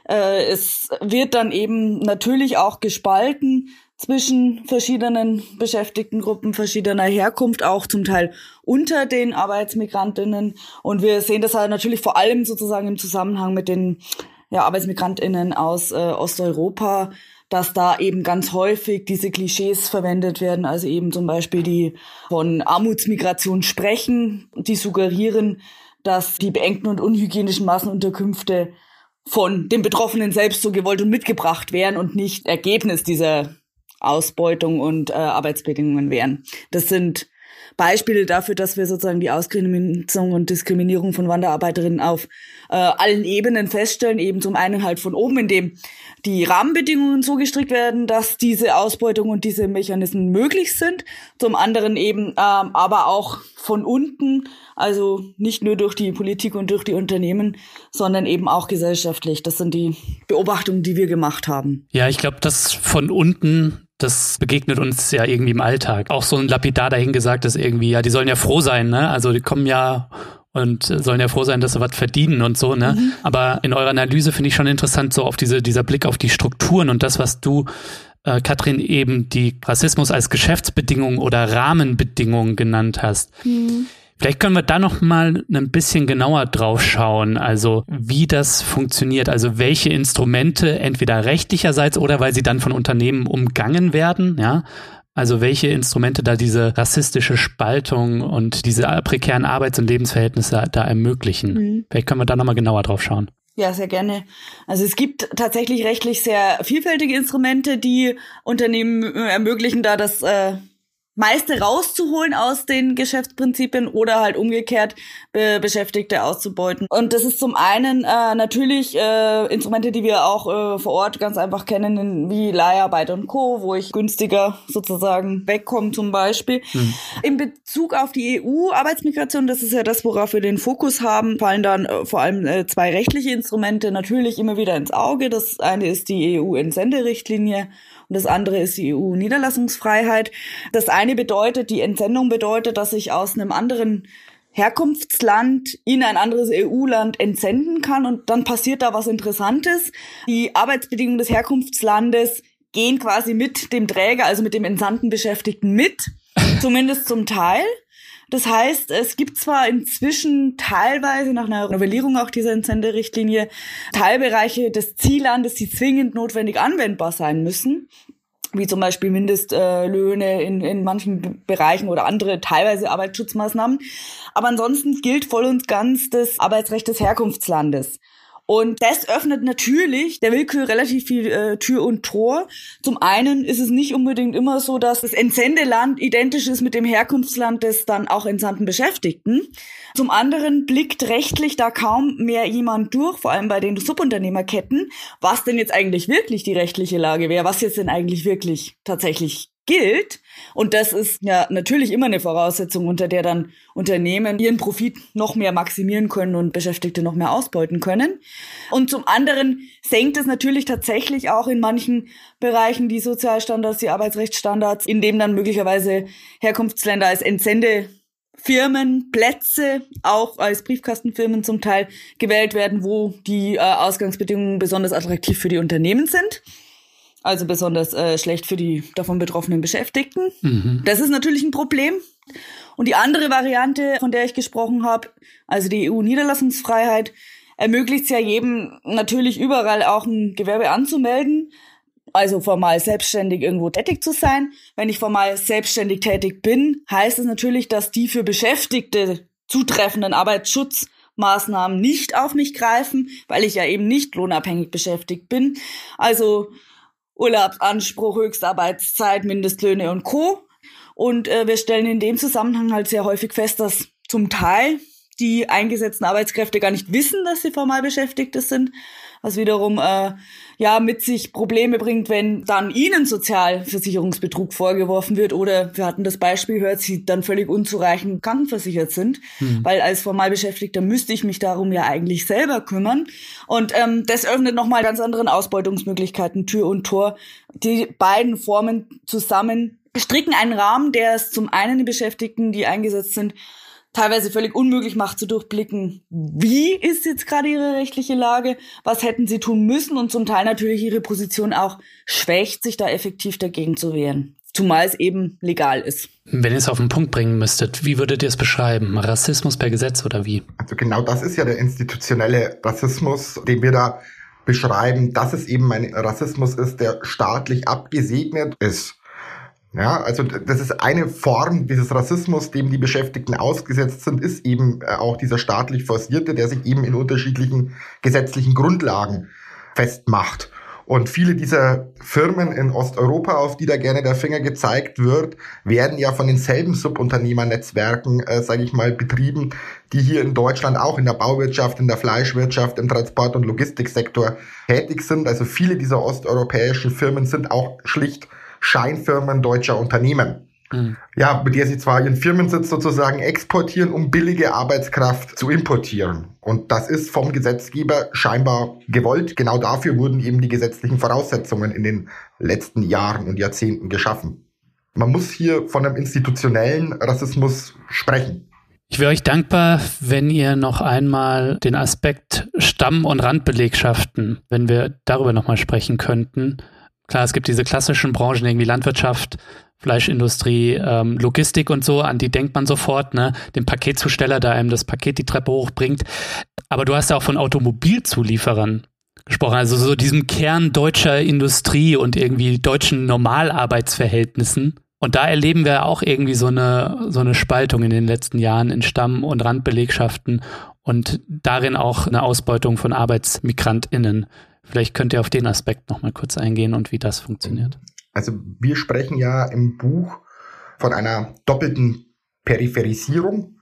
Äh, es wird dann eben natürlich auch gespalten zwischen verschiedenen Beschäftigtengruppen verschiedener Herkunft, auch zum Teil unter den Arbeitsmigrantinnen. Und wir sehen das halt natürlich vor allem sozusagen im Zusammenhang mit den ja, Arbeitsmigrantinnen aus äh, Osteuropa, dass da eben ganz häufig diese Klischees verwendet werden, also eben zum Beispiel die von Armutsmigration sprechen, die suggerieren, dass die beengten und unhygienischen Massenunterkünfte von den Betroffenen selbst so gewollt und mitgebracht wären und nicht Ergebnis dieser Ausbeutung und äh, Arbeitsbedingungen wären. Das sind Beispiele dafür, dass wir sozusagen die Ausgrenzung und Diskriminierung von Wanderarbeiterinnen auf äh, allen Ebenen feststellen. Eben zum einen halt von oben, indem die Rahmenbedingungen so gestrickt werden, dass diese Ausbeutung und diese Mechanismen möglich sind. Zum anderen eben ähm, aber auch von unten, also nicht nur durch die Politik und durch die Unternehmen, sondern eben auch gesellschaftlich. Das sind die Beobachtungen, die wir gemacht haben. Ja, ich glaube, dass von unten das begegnet uns ja irgendwie im Alltag. Auch so ein Lapidar dahingesagt ist irgendwie, ja, die sollen ja froh sein, ne? Also die kommen ja und sollen ja froh sein, dass sie was verdienen und so, ne? Mhm. Aber in eurer Analyse finde ich schon interessant, so auf diese, dieser Blick auf die Strukturen und das, was du äh, Katrin, eben die Rassismus als Geschäftsbedingung oder Rahmenbedingung genannt hast. Mhm. Vielleicht können wir da noch mal ein bisschen genauer drauf schauen, also wie das funktioniert, also welche Instrumente entweder rechtlicherseits oder weil sie dann von Unternehmen umgangen werden, ja, also welche Instrumente da diese rassistische Spaltung und diese prekären Arbeits- und Lebensverhältnisse da ermöglichen. Mhm. Vielleicht können wir da nochmal genauer drauf schauen. Ja, sehr gerne. Also es gibt tatsächlich rechtlich sehr vielfältige Instrumente, die Unternehmen äh, ermöglichen, da das äh, meiste rauszuholen aus den Geschäftsprinzipien oder halt umgekehrt Be Beschäftigte auszubeuten. Und das ist zum einen äh, natürlich äh, Instrumente, die wir auch äh, vor Ort ganz einfach kennen, wie Leiharbeit und Co., wo ich günstiger sozusagen wegkomme zum Beispiel. Mhm. In Bezug auf die EU-Arbeitsmigration, das ist ja das, worauf wir den Fokus haben, fallen dann äh, vor allem äh, zwei rechtliche Instrumente natürlich immer wieder ins Auge. Das eine ist die EU-Entsenderichtlinie und das andere ist die EU-Niederlassungsfreiheit. Das eine bedeutet, die Entsendung bedeutet, dass ich aus einem anderen Herkunftsland in ein anderes EU-Land entsenden kann und dann passiert da was Interessantes. Die Arbeitsbedingungen des Herkunftslandes gehen quasi mit dem Träger, also mit dem entsandten Beschäftigten mit, zumindest zum Teil. Das heißt, es gibt zwar inzwischen teilweise nach einer Novellierung auch dieser Entsenderichtlinie Teilbereiche des Ziellandes, die zwingend notwendig anwendbar sein müssen wie zum Beispiel Mindestlöhne in, in manchen Bereichen oder andere teilweise Arbeitsschutzmaßnahmen. Aber ansonsten gilt voll und ganz das Arbeitsrecht des Herkunftslandes. Und das öffnet natürlich der Willkür relativ viel äh, Tür und Tor. Zum einen ist es nicht unbedingt immer so, dass das Entsendeland identisch ist mit dem Herkunftsland des dann auch entsandten Beschäftigten. Zum anderen blickt rechtlich da kaum mehr jemand durch, vor allem bei den Subunternehmerketten, was denn jetzt eigentlich wirklich die rechtliche Lage wäre, was jetzt denn eigentlich wirklich tatsächlich gilt. Und das ist ja natürlich immer eine Voraussetzung, unter der dann Unternehmen ihren Profit noch mehr maximieren können und Beschäftigte noch mehr ausbeuten können. Und zum anderen senkt es natürlich tatsächlich auch in manchen Bereichen die Sozialstandards, die Arbeitsrechtsstandards, in dem dann möglicherweise Herkunftsländer als Entsende Firmen, Plätze, auch als Briefkastenfirmen zum Teil gewählt werden, wo die äh, Ausgangsbedingungen besonders attraktiv für die Unternehmen sind also besonders äh, schlecht für die davon betroffenen Beschäftigten. Mhm. Das ist natürlich ein Problem. Und die andere Variante, von der ich gesprochen habe, also die EU-Niederlassungsfreiheit, ermöglicht es ja jedem natürlich überall auch ein Gewerbe anzumelden, also formal selbstständig irgendwo tätig zu sein. Wenn ich formal selbstständig tätig bin, heißt es natürlich, dass die für Beschäftigte zutreffenden Arbeitsschutzmaßnahmen nicht auf mich greifen, weil ich ja eben nicht lohnabhängig beschäftigt bin. Also Urlaubsanspruch, Höchstarbeitszeit, Mindestlöhne und Co. Und äh, wir stellen in dem Zusammenhang halt sehr häufig fest, dass zum Teil die eingesetzten Arbeitskräfte gar nicht wissen, dass sie formal Beschäftigte sind, was wiederum äh, ja mit sich Probleme bringt, wenn dann ihnen Sozialversicherungsbetrug vorgeworfen wird oder wir hatten das Beispiel gehört, sie dann völlig unzureichend krankenversichert sind, hm. weil als formal Beschäftigter müsste ich mich darum ja eigentlich selber kümmern und ähm, das öffnet nochmal ganz anderen Ausbeutungsmöglichkeiten Tür und Tor. Die beiden Formen zusammen stricken einen Rahmen, der es zum einen die Beschäftigten, die eingesetzt sind, teilweise völlig unmöglich macht zu durchblicken, wie ist jetzt gerade ihre rechtliche Lage, was hätten sie tun müssen und zum Teil natürlich ihre Position auch schwächt, sich da effektiv dagegen zu wehren. Zumal es eben legal ist. Wenn ihr es auf den Punkt bringen müsstet, wie würdet ihr es beschreiben? Rassismus per Gesetz oder wie? Also genau das ist ja der institutionelle Rassismus, den wir da beschreiben, dass es eben ein Rassismus ist, der staatlich abgesegnet ist. Ja, also das ist eine Form dieses Rassismus, dem die Beschäftigten ausgesetzt sind, ist eben äh, auch dieser staatlich forcierte, der sich eben in unterschiedlichen gesetzlichen Grundlagen festmacht. Und viele dieser Firmen in Osteuropa, auf die da gerne der Finger gezeigt wird, werden ja von denselben Subunternehmernetzwerken, äh, sage ich mal, betrieben, die hier in Deutschland auch in der Bauwirtschaft, in der Fleischwirtschaft, im Transport- und Logistiksektor tätig sind. Also viele dieser osteuropäischen Firmen sind auch schlicht Scheinfirmen deutscher Unternehmen. Mhm. Ja, mit der sie zwar ihren Firmensitz sozusagen exportieren, um billige Arbeitskraft zu importieren. Und das ist vom Gesetzgeber scheinbar gewollt. Genau dafür wurden eben die gesetzlichen Voraussetzungen in den letzten Jahren und Jahrzehnten geschaffen. Man muss hier von einem institutionellen Rassismus sprechen. Ich wäre euch dankbar, wenn ihr noch einmal den Aspekt Stamm- und Randbelegschaften, wenn wir darüber nochmal sprechen könnten, Klar, es gibt diese klassischen Branchen, irgendwie Landwirtschaft, Fleischindustrie, ähm, Logistik und so, an die denkt man sofort, ne? Den Paketzusteller, der einem das Paket die Treppe hochbringt. Aber du hast ja auch von Automobilzulieferern gesprochen, also so diesem Kern deutscher Industrie und irgendwie deutschen Normalarbeitsverhältnissen. Und da erleben wir auch irgendwie so eine, so eine Spaltung in den letzten Jahren in Stamm- und Randbelegschaften und darin auch eine Ausbeutung von ArbeitsmigrantInnen. Vielleicht könnt ihr auf den Aspekt nochmal kurz eingehen und wie das funktioniert. Also wir sprechen ja im Buch von einer doppelten Peripherisierung.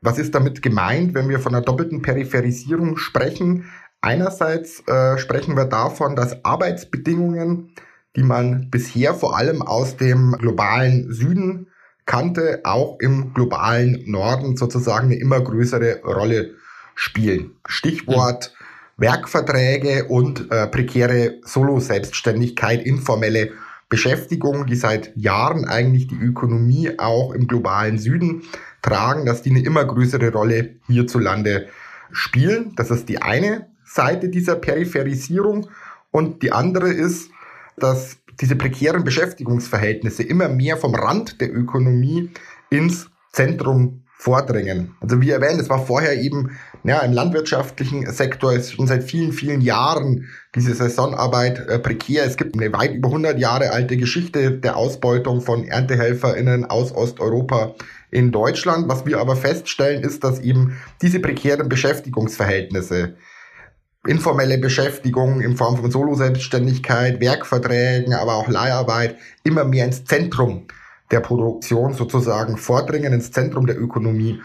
Was ist damit gemeint, wenn wir von einer doppelten Peripherisierung sprechen? Einerseits äh, sprechen wir davon, dass Arbeitsbedingungen, die man bisher vor allem aus dem globalen Süden kannte, auch im globalen Norden sozusagen eine immer größere Rolle spielen. Stichwort mhm. Werkverträge und äh, prekäre Solo-Selbstständigkeit, informelle Beschäftigung, die seit Jahren eigentlich die Ökonomie auch im globalen Süden tragen, dass die eine immer größere Rolle hierzulande spielen. Das ist die eine Seite dieser Peripherisierung. Und die andere ist, dass diese prekären Beschäftigungsverhältnisse immer mehr vom Rand der Ökonomie ins Zentrum vordringen. Also wie erwähnt, es war vorher eben ja, im landwirtschaftlichen Sektor ist schon seit vielen, vielen Jahren diese Saisonarbeit äh, prekär. Es gibt eine weit über 100 Jahre alte Geschichte der Ausbeutung von ErntehelferInnen aus Osteuropa in Deutschland. Was wir aber feststellen, ist, dass eben diese prekären Beschäftigungsverhältnisse informelle Beschäftigung in Form von Solo-Selbstständigkeit, Werkverträgen, aber auch Leiharbeit immer mehr ins Zentrum der Produktion sozusagen vordringen, ins Zentrum der Ökonomie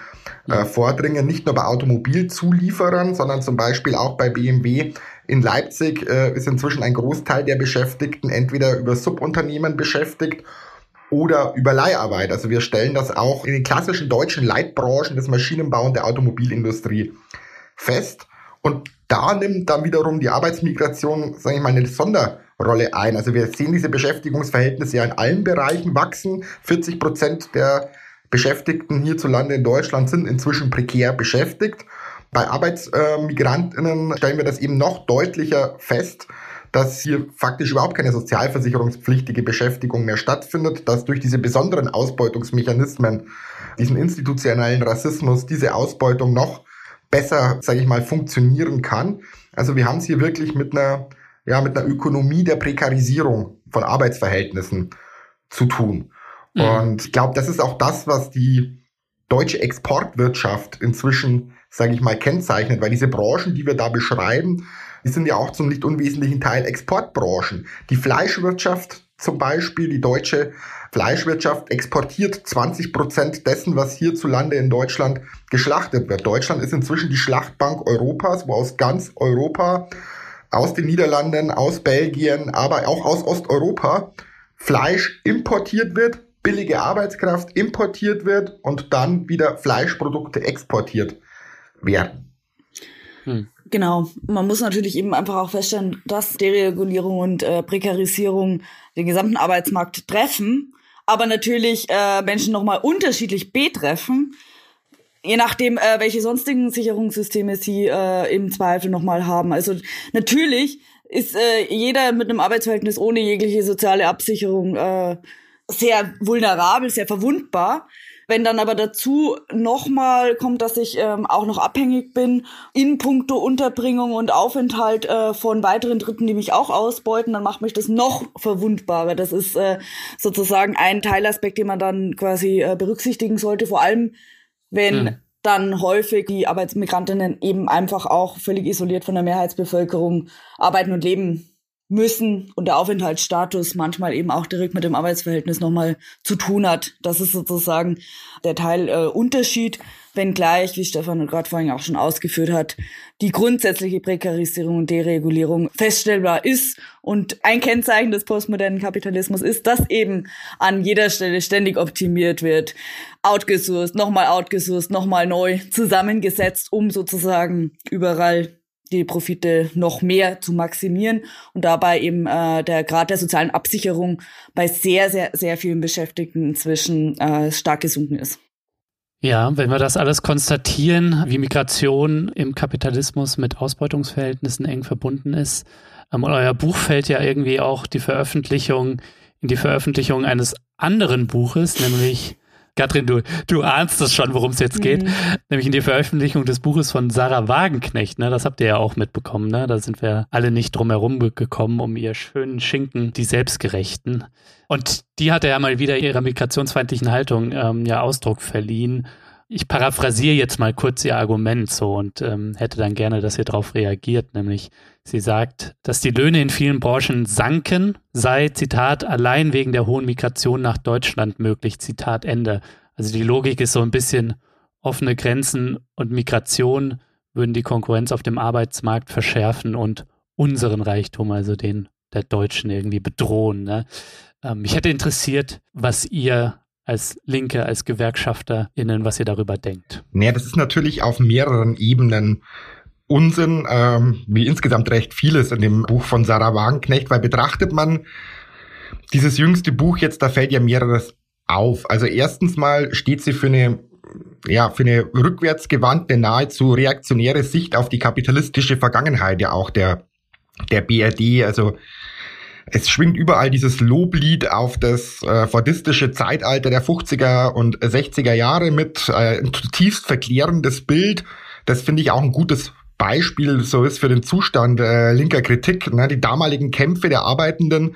äh, vordringen, nicht nur bei Automobilzulieferern, sondern zum Beispiel auch bei BMW in Leipzig äh, ist inzwischen ein Großteil der Beschäftigten entweder über Subunternehmen beschäftigt oder über Leiharbeit. Also wir stellen das auch in den klassischen deutschen Leitbranchen des Maschinenbau und der Automobilindustrie fest. Und da nimmt dann wiederum die Arbeitsmigration, sage ich mal, eine Sonderrolle ein. Also wir sehen diese Beschäftigungsverhältnisse ja in allen Bereichen wachsen. 40 Prozent der Beschäftigten hierzulande in Deutschland sind inzwischen prekär beschäftigt. Bei Arbeitsmigrantinnen stellen wir das eben noch deutlicher fest, dass hier faktisch überhaupt keine sozialversicherungspflichtige Beschäftigung mehr stattfindet, dass durch diese besonderen Ausbeutungsmechanismen, diesen institutionellen Rassismus, diese Ausbeutung noch besser, sage ich mal, funktionieren kann. Also wir haben es hier wirklich mit einer, ja, mit einer Ökonomie der Prekarisierung von Arbeitsverhältnissen zu tun. Mhm. Und ich glaube, das ist auch das, was die deutsche Exportwirtschaft inzwischen, sage ich mal, kennzeichnet, weil diese Branchen, die wir da beschreiben, die sind ja auch zum nicht unwesentlichen Teil Exportbranchen. Die Fleischwirtschaft zum Beispiel, die deutsche Fleischwirtschaft exportiert 20 Prozent dessen, was hierzulande in Deutschland geschlachtet wird. Deutschland ist inzwischen die Schlachtbank Europas, wo aus ganz Europa, aus den Niederlanden, aus Belgien, aber auch aus Osteuropa Fleisch importiert wird, billige Arbeitskraft importiert wird und dann wieder Fleischprodukte exportiert werden. Hm. Genau, man muss natürlich eben einfach auch feststellen, dass Deregulierung und äh, Prekarisierung den gesamten Arbeitsmarkt treffen aber natürlich äh, Menschen nochmal unterschiedlich betreffen, je nachdem, äh, welche sonstigen Sicherungssysteme sie äh, im Zweifel nochmal haben. Also natürlich ist äh, jeder mit einem Arbeitsverhältnis ohne jegliche soziale Absicherung äh, sehr vulnerabel, sehr verwundbar. Wenn dann aber dazu nochmal kommt, dass ich ähm, auch noch abhängig bin in puncto Unterbringung und Aufenthalt äh, von weiteren Dritten, die mich auch ausbeuten, dann macht mich das noch verwundbarer. Das ist äh, sozusagen ein Teilaspekt, den man dann quasi äh, berücksichtigen sollte, vor allem wenn mhm. dann häufig die Arbeitsmigrantinnen eben einfach auch völlig isoliert von der Mehrheitsbevölkerung arbeiten und leben müssen und der Aufenthaltsstatus manchmal eben auch direkt mit dem Arbeitsverhältnis nochmal zu tun hat. Das ist sozusagen der Teil äh, Unterschied, wenngleich, wie Stefan gerade vorhin auch schon ausgeführt hat, die grundsätzliche Prekarisierung und Deregulierung feststellbar ist. Und ein Kennzeichen des postmodernen Kapitalismus ist, dass eben an jeder Stelle ständig optimiert wird, outgesourced, nochmal outgesourced, nochmal neu zusammengesetzt, um sozusagen überall die Profite noch mehr zu maximieren und dabei eben äh, der Grad der sozialen Absicherung bei sehr, sehr, sehr vielen Beschäftigten inzwischen äh, stark gesunken ist. Ja, wenn wir das alles konstatieren, wie Migration im Kapitalismus mit Ausbeutungsverhältnissen eng verbunden ist, ähm, euer Buch fällt ja irgendwie auch die Veröffentlichung in die Veröffentlichung eines anderen Buches, nämlich Katrin, du, du ahnst es schon, worum es jetzt geht, mhm. nämlich in die Veröffentlichung des Buches von Sarah Wagenknecht. Ne? Das habt ihr ja auch mitbekommen. Ne? Da sind wir alle nicht drum herum gekommen, um ihr schönen Schinken, die Selbstgerechten. Und die hat ja mal wieder ihrer migrationsfeindlichen Haltung ähm, ja Ausdruck verliehen. Ich paraphrasiere jetzt mal kurz ihr Argument so und ähm, hätte dann gerne, dass ihr darauf reagiert, nämlich sie sagt, dass die Löhne in vielen Branchen sanken, sei, Zitat, allein wegen der hohen Migration nach Deutschland möglich, Zitat Ende. Also die Logik ist so ein bisschen offene Grenzen und Migration würden die Konkurrenz auf dem Arbeitsmarkt verschärfen und unseren Reichtum, also den der Deutschen irgendwie bedrohen. Ne? Ähm, mich hätte interessiert, was ihr als Linke, als GewerkschafterInnen, was ihr darüber denkt. Naja, das ist natürlich auf mehreren Ebenen Unsinn, ähm, wie insgesamt recht vieles in dem Buch von Sarah Wagenknecht, weil betrachtet man dieses jüngste Buch jetzt, da fällt ja mehreres auf. Also erstens mal steht sie für eine ja, für eine rückwärtsgewandte, nahezu reaktionäre Sicht auf die kapitalistische Vergangenheit ja auch der, der BRD. Also es schwingt überall dieses Loblied auf das äh, fordistische Zeitalter der 50er und 60er Jahre mit, äh, ein zutiefst verklärendes Bild. Das finde ich auch ein gutes Beispiel so ist für den Zustand äh, linker Kritik. Ne? Die damaligen Kämpfe der Arbeitenden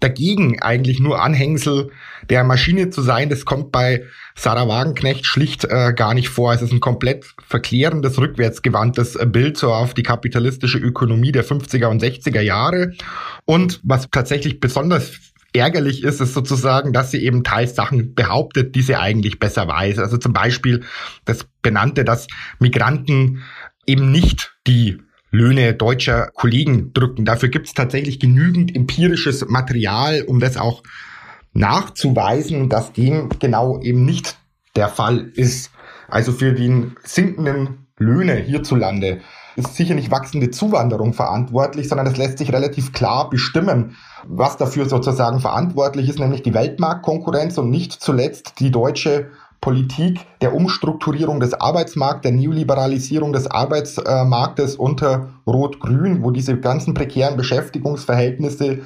dagegen eigentlich nur Anhängsel der Maschine zu sein, das kommt bei Sarah Wagenknecht schlicht äh, gar nicht vor. Es ist ein komplett verklärendes, rückwärtsgewandtes äh, Bild so auf die kapitalistische Ökonomie der 50er und 60er Jahre. Und was tatsächlich besonders ärgerlich ist, ist sozusagen, dass sie eben teils Sachen behauptet, die sie eigentlich besser weiß. Also zum Beispiel das benannte, dass Migranten eben nicht die Löhne deutscher Kollegen drücken. Dafür gibt es tatsächlich genügend empirisches Material, um das auch nachzuweisen, dass dem genau eben nicht der Fall ist. Also für den sinkenden Löhne hierzulande ist sicher nicht wachsende Zuwanderung verantwortlich, sondern es lässt sich relativ klar bestimmen, was dafür sozusagen verantwortlich ist, nämlich die Weltmarktkonkurrenz und nicht zuletzt die deutsche Politik der Umstrukturierung des Arbeitsmarkts, der Neoliberalisierung des Arbeitsmarktes unter Rot-Grün, wo diese ganzen prekären Beschäftigungsverhältnisse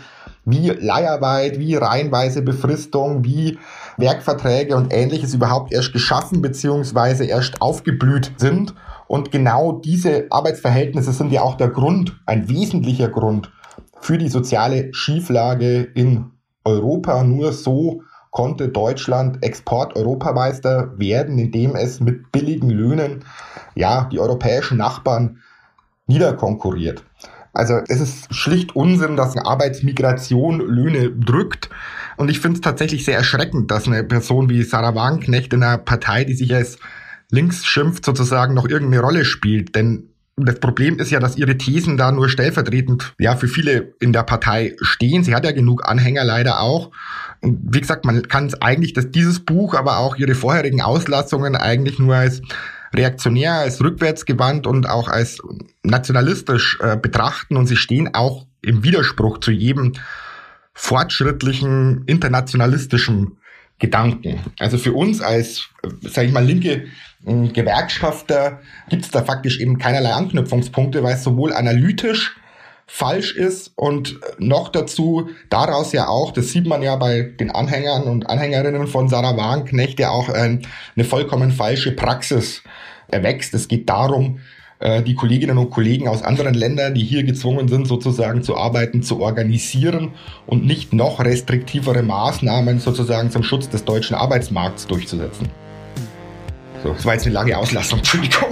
wie Leiharbeit, wie reihenweise Befristung, wie Werkverträge und ähnliches überhaupt erst geschaffen bzw. erst aufgeblüht sind. Und genau diese Arbeitsverhältnisse sind ja auch der Grund, ein wesentlicher Grund für die soziale Schieflage in Europa. Nur so konnte Deutschland Export-Europameister werden, indem es mit billigen Löhnen ja die europäischen Nachbarn niederkonkurriert. Also es ist schlicht Unsinn, dass eine Arbeitsmigration Löhne drückt. Und ich finde es tatsächlich sehr erschreckend, dass eine Person wie Sarah Wagenknecht in einer Partei, die sich als links schimpft, sozusagen noch irgendeine Rolle spielt. Denn das Problem ist ja, dass ihre Thesen da nur stellvertretend ja für viele in der Partei stehen. Sie hat ja genug Anhänger leider auch. Und wie gesagt, man kann es eigentlich, dass dieses Buch, aber auch ihre vorherigen Auslassungen eigentlich nur als reaktionär, als rückwärtsgewandt und auch als nationalistisch äh, betrachten und sie stehen auch im Widerspruch zu jedem fortschrittlichen internationalistischen Gedanken. Also für uns als, sage ich mal, linke äh, Gewerkschafter gibt es da faktisch eben keinerlei Anknüpfungspunkte, weil es sowohl analytisch falsch ist und noch dazu daraus ja auch, das sieht man ja bei den Anhängern und Anhängerinnen von Sarah Wagenknecht ja auch äh, eine vollkommen falsche Praxis erwächst. Es geht darum, äh, die Kolleginnen und Kollegen aus anderen Ländern, die hier gezwungen sind, sozusagen zu arbeiten, zu organisieren und nicht noch restriktivere Maßnahmen sozusagen zum Schutz des deutschen Arbeitsmarkts durchzusetzen. So, das war jetzt eine lange Auslassung, Entschuldigung.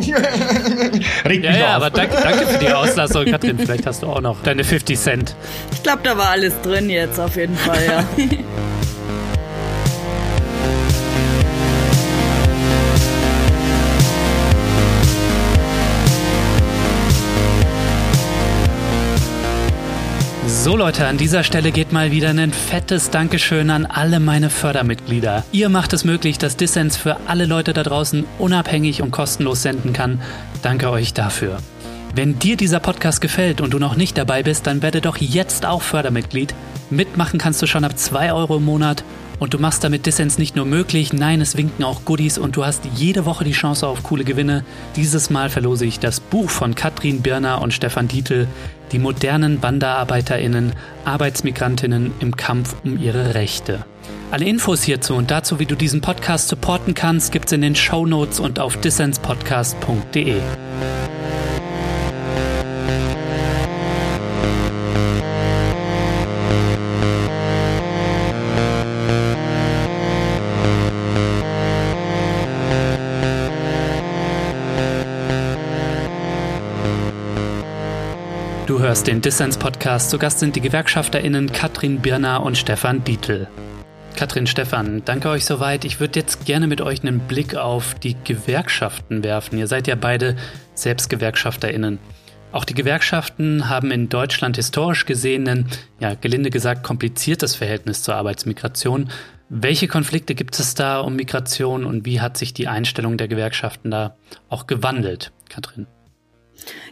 Regt ja, ja, auf. aber danke, danke für die Auslassung, Katrin. Vielleicht hast du auch noch deine 50 Cent. Ich glaube, da war alles drin jetzt auf jeden Fall, ja. So Leute, an dieser Stelle geht mal wieder ein fettes Dankeschön an alle meine Fördermitglieder. Ihr macht es möglich, dass Dissens für alle Leute da draußen unabhängig und kostenlos senden kann. Danke euch dafür. Wenn dir dieser Podcast gefällt und du noch nicht dabei bist, dann werde doch jetzt auch Fördermitglied. Mitmachen kannst du schon ab 2 Euro im Monat Und du machst damit Dissens nicht nur möglich, nein, es winken auch Goodies und du hast jede Woche die Chance auf coole Gewinne. Dieses Mal verlose ich das Buch von Katrin Birner und Stefan Dietl, die modernen WanderarbeiterInnen, Arbeitsmigrantinnen im Kampf um ihre Rechte. Alle Infos hierzu und dazu, wie du diesen Podcast supporten kannst, gibt's in den Show Notes und auf dissenspodcast.de. Du hörst den Dissens-Podcast. Zu Gast sind die GewerkschafterInnen Katrin Birner und Stefan Dietl. Katrin, Stefan, danke euch soweit. Ich würde jetzt gerne mit euch einen Blick auf die Gewerkschaften werfen. Ihr seid ja beide selbst GewerkschafterInnen. Auch die Gewerkschaften haben in Deutschland historisch gesehen ein, ja, gelinde gesagt, kompliziertes Verhältnis zur Arbeitsmigration. Welche Konflikte gibt es da um Migration und wie hat sich die Einstellung der Gewerkschaften da auch gewandelt, Katrin?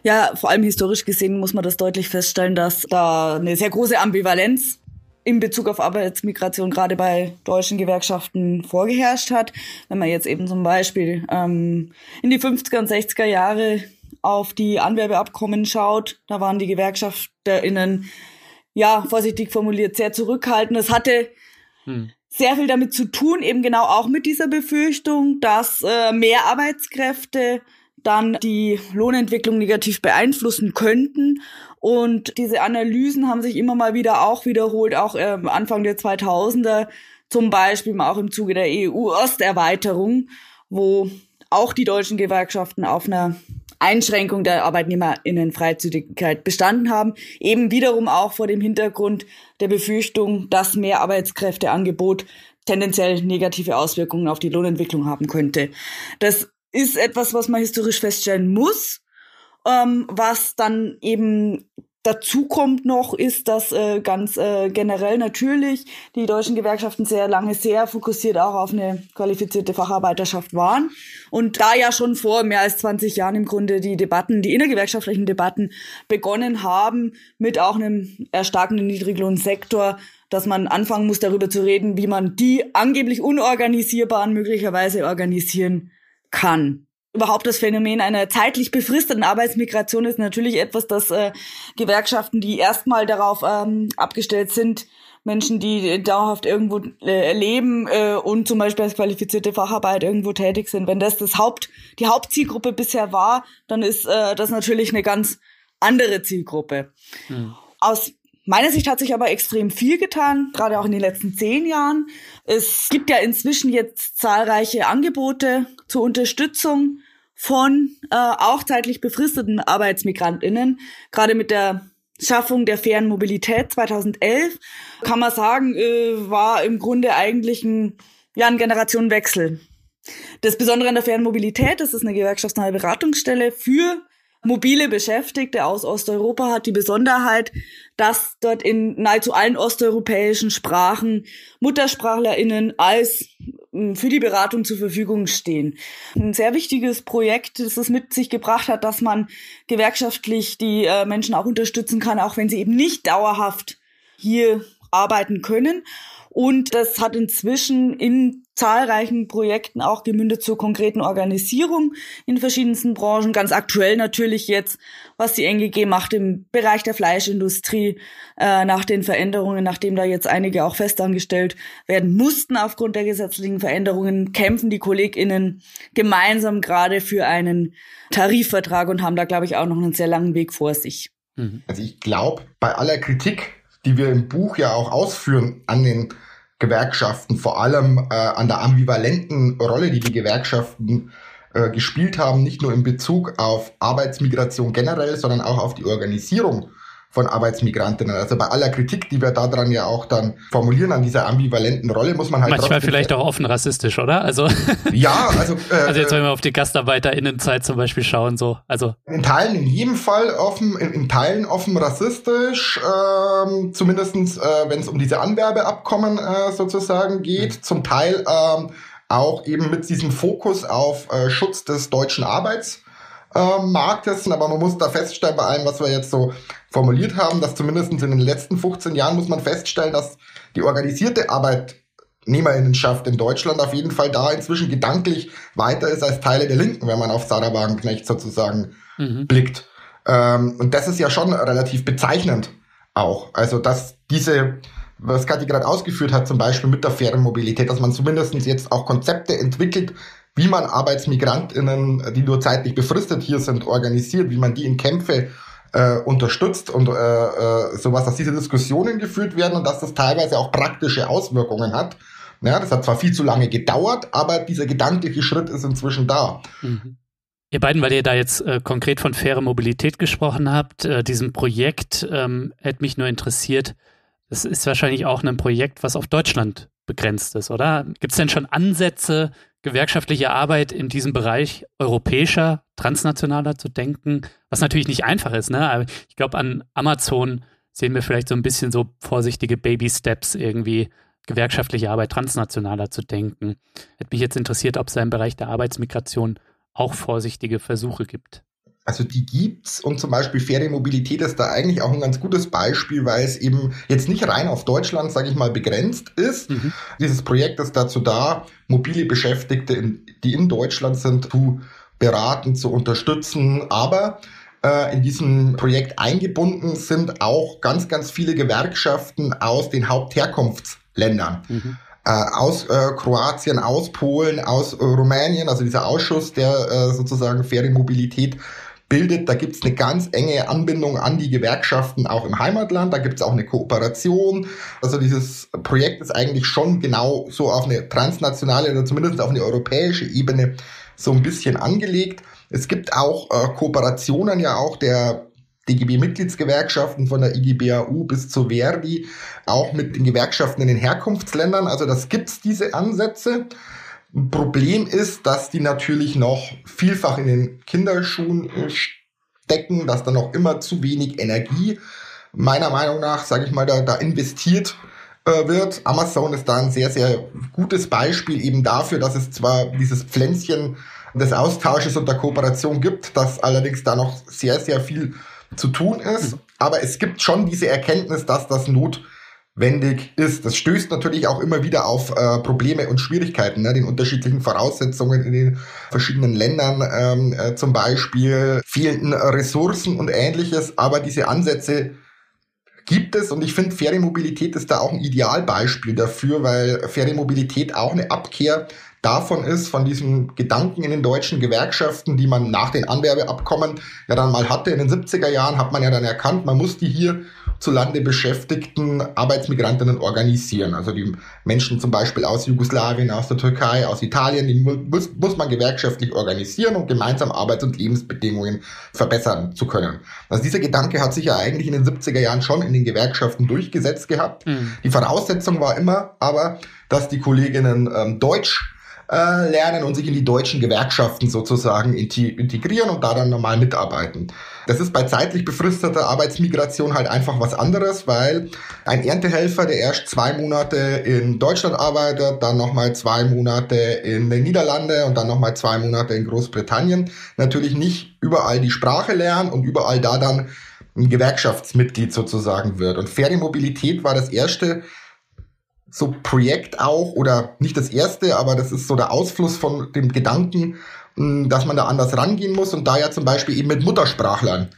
Ja, vor allem historisch gesehen muss man das deutlich feststellen, dass da eine sehr große Ambivalenz in Bezug auf Arbeitsmigration gerade bei deutschen Gewerkschaften vorgeherrscht hat. Wenn man jetzt eben zum Beispiel ähm, in die 50er und 60er Jahre auf die Anwerbeabkommen schaut, da waren die GewerkschafterInnen, ja, vorsichtig formuliert, sehr zurückhaltend. Es hatte hm. sehr viel damit zu tun, eben genau auch mit dieser Befürchtung, dass äh, mehr Arbeitskräfte dann die Lohnentwicklung negativ beeinflussen könnten. Und diese Analysen haben sich immer mal wieder auch wiederholt, auch äh, Anfang der 2000er, zum Beispiel auch im Zuge der EU-Osterweiterung, wo auch die deutschen Gewerkschaften auf einer Einschränkung der Arbeitnehmerinnenfreizügigkeit bestanden haben, eben wiederum auch vor dem Hintergrund der Befürchtung, dass mehr Arbeitskräfteangebot tendenziell negative Auswirkungen auf die Lohnentwicklung haben könnte. Das ist etwas, was man historisch feststellen muss. Ähm, was dann eben dazu kommt noch, ist, dass äh, ganz äh, generell natürlich die deutschen Gewerkschaften sehr lange sehr fokussiert auch auf eine qualifizierte Facharbeiterschaft waren. Und da ja schon vor mehr als 20 Jahren im Grunde die Debatten, die innergewerkschaftlichen Debatten begonnen haben, mit auch einem erstarkenden Niedriglohnsektor, dass man anfangen muss, darüber zu reden, wie man die angeblich unorganisierbaren möglicherweise organisieren kann. Überhaupt das Phänomen einer zeitlich befristeten Arbeitsmigration ist natürlich etwas, das äh, Gewerkschaften, die erstmal darauf ähm, abgestellt sind, Menschen, die dauerhaft irgendwo äh, leben äh, und zum Beispiel als qualifizierte Facharbeit irgendwo tätig sind. Wenn das, das Haupt, die Hauptzielgruppe bisher war, dann ist äh, das natürlich eine ganz andere Zielgruppe. Hm. Aus meiner Sicht hat sich aber extrem viel getan, gerade auch in den letzten zehn Jahren. Es gibt ja inzwischen jetzt zahlreiche Angebote zur Unterstützung von äh, auch zeitlich befristeten Arbeitsmigrantinnen. Gerade mit der Schaffung der fairen Mobilität 2011 kann man sagen, äh, war im Grunde eigentlich ein, ja, ein Generationenwechsel. Das Besondere an der fairen Mobilität, das ist eine gewerkschaftsnahe Beratungsstelle für mobile Beschäftigte aus Osteuropa hat die Besonderheit, dass dort in nahezu allen osteuropäischen Sprachen MuttersprachlerInnen als hm, für die Beratung zur Verfügung stehen. Ein sehr wichtiges Projekt, das es mit sich gebracht hat, dass man gewerkschaftlich die äh, Menschen auch unterstützen kann, auch wenn sie eben nicht dauerhaft hier arbeiten können. Und das hat inzwischen in zahlreichen Projekten auch gemündet zur konkreten Organisierung in verschiedensten Branchen. Ganz aktuell natürlich jetzt, was die NGG macht im Bereich der Fleischindustrie, äh, nach den Veränderungen, nachdem da jetzt einige auch festangestellt werden mussten aufgrund der gesetzlichen Veränderungen, kämpfen die KollegInnen gemeinsam gerade für einen Tarifvertrag und haben da, glaube ich, auch noch einen sehr langen Weg vor sich. Mhm. Also ich glaube, bei aller Kritik, die wir im Buch ja auch ausführen an den Gewerkschaften, vor allem äh, an der ambivalenten Rolle, die die Gewerkschaften äh, gespielt haben, nicht nur in Bezug auf Arbeitsmigration generell, sondern auch auf die Organisierung von Arbeitsmigrantinnen. Also bei aller Kritik, die wir daran ja auch dann formulieren an dieser ambivalenten Rolle, muss man halt manchmal vielleicht auch offen rassistisch, oder? Also ja, also äh, also jetzt wenn wir auf die Gastarbeiterinnenzeit zum Beispiel schauen, so also in Teilen in jedem Fall offen, in, in Teilen offen rassistisch, ähm, zumindestens äh, wenn es um diese Anwerbeabkommen äh, sozusagen geht, mhm. zum Teil ähm, auch eben mit diesem Fokus auf äh, Schutz des deutschen Arbeits äh, Marktes, aber man muss da feststellen, bei allem, was wir jetzt so formuliert haben, dass zumindest in den letzten 15 Jahren muss man feststellen, dass die organisierte Arbeit Arbeitnehmerinnenschaft in Deutschland auf jeden Fall da inzwischen gedanklich weiter ist als Teile der Linken, wenn man auf Sarah Wagenknecht sozusagen mhm. blickt. Ähm, und das ist ja schon relativ bezeichnend auch. Also, dass diese, was Kathi gerade ausgeführt hat, zum Beispiel mit der fairen Mobilität, dass man zumindest jetzt auch Konzepte entwickelt, wie man ArbeitsmigrantInnen, die nur zeitlich befristet hier sind, organisiert, wie man die in Kämpfe äh, unterstützt und äh, äh, sowas, dass diese Diskussionen geführt werden und dass das teilweise auch praktische Auswirkungen hat. Ja, das hat zwar viel zu lange gedauert, aber dieser gedankliche Schritt ist inzwischen da. Mhm. Ihr beiden, weil ihr da jetzt äh, konkret von faire Mobilität gesprochen habt, äh, diesem Projekt ähm, hätte mich nur interessiert, das ist wahrscheinlich auch ein Projekt, was auf Deutschland begrenzt ist, oder? Gibt es denn schon Ansätze, gewerkschaftliche Arbeit in diesem Bereich europäischer, transnationaler zu denken? Was natürlich nicht einfach ist, ne? Aber ich glaube, an Amazon sehen wir vielleicht so ein bisschen so vorsichtige Baby-Steps irgendwie, gewerkschaftliche Arbeit transnationaler zu denken. Hätte mich jetzt interessiert, ob es im Bereich der Arbeitsmigration auch vorsichtige Versuche gibt. Also die gibt's und zum Beispiel faire Mobilität ist da eigentlich auch ein ganz gutes Beispiel, weil es eben jetzt nicht rein auf Deutschland, sage ich mal, begrenzt ist. Mhm. Dieses Projekt ist dazu da, mobile Beschäftigte, in, die in Deutschland sind, zu beraten, zu unterstützen. Aber äh, in diesem Projekt eingebunden sind auch ganz, ganz viele Gewerkschaften aus den Hauptherkunftsländern. Mhm äh, aus äh, Kroatien, aus Polen, aus äh, Rumänien, also dieser Ausschuss, der äh, sozusagen faire Mobilität bildet. Da gibt's eine ganz enge Anbindung an die Gewerkschaften auch im Heimatland. Da gibt's auch eine Kooperation. Also dieses Projekt ist eigentlich schon genau so auf eine transnationale oder zumindest auf eine europäische Ebene so ein bisschen angelegt. Es gibt auch äh, Kooperationen ja auch der DGB-Mitgliedsgewerkschaften von der IGBAU bis zur Verdi, auch mit den Gewerkschaften in den Herkunftsländern. Also das gibt's diese Ansätze. Problem ist, dass die natürlich noch vielfach in den Kinderschuhen äh, stecken, dass da noch immer zu wenig Energie, meiner Meinung nach, sage ich mal, da, da investiert äh, wird. Amazon ist da ein sehr, sehr gutes Beispiel eben dafür, dass es zwar dieses Pflänzchen des Austausches und der Kooperation gibt, dass allerdings da noch sehr, sehr viel zu tun ist. Mhm. Aber es gibt schon diese Erkenntnis, dass das notwendig ist. Das stößt natürlich auch immer wieder auf äh, Probleme und Schwierigkeiten, ne? den unterschiedlichen Voraussetzungen in den verschiedenen Ländern, ähm, äh, zum Beispiel fehlenden Ressourcen und ähnliches. Aber diese Ansätze gibt es und ich finde, faire Mobilität ist da auch ein Idealbeispiel dafür, weil faire Mobilität auch eine Abkehr davon ist, von diesem Gedanken in den deutschen Gewerkschaften, die man nach den Anwerbeabkommen ja dann mal hatte. In den 70er Jahren hat man ja dann erkannt, man muss die hier zu Lande beschäftigten Arbeitsmigrantinnen organisieren. Also die Menschen zum Beispiel aus Jugoslawien, aus der Türkei, aus Italien, die muss, muss man gewerkschaftlich organisieren, um gemeinsam Arbeits- und Lebensbedingungen verbessern zu können. Also dieser Gedanke hat sich ja eigentlich in den 70er Jahren schon in den Gewerkschaften durchgesetzt gehabt. Mhm. Die Voraussetzung war immer aber, dass die Kolleginnen ähm, Deutsch äh, lernen und sich in die deutschen Gewerkschaften sozusagen integrieren und da dann normal mitarbeiten. Das ist bei zeitlich befristeter Arbeitsmigration halt einfach was anderes, weil ein Erntehelfer, der erst zwei Monate in Deutschland arbeitet, dann nochmal zwei Monate in den Niederlande und dann nochmal zwei Monate in Großbritannien, natürlich nicht überall die Sprache lernt und überall da dann ein Gewerkschaftsmitglied sozusagen wird. Und faire Mobilität war das erste so Projekt auch, oder nicht das erste, aber das ist so der Ausfluss von dem Gedanken, hm, dass man da anders rangehen muss und da ja zum Beispiel eben mit Muttersprachlern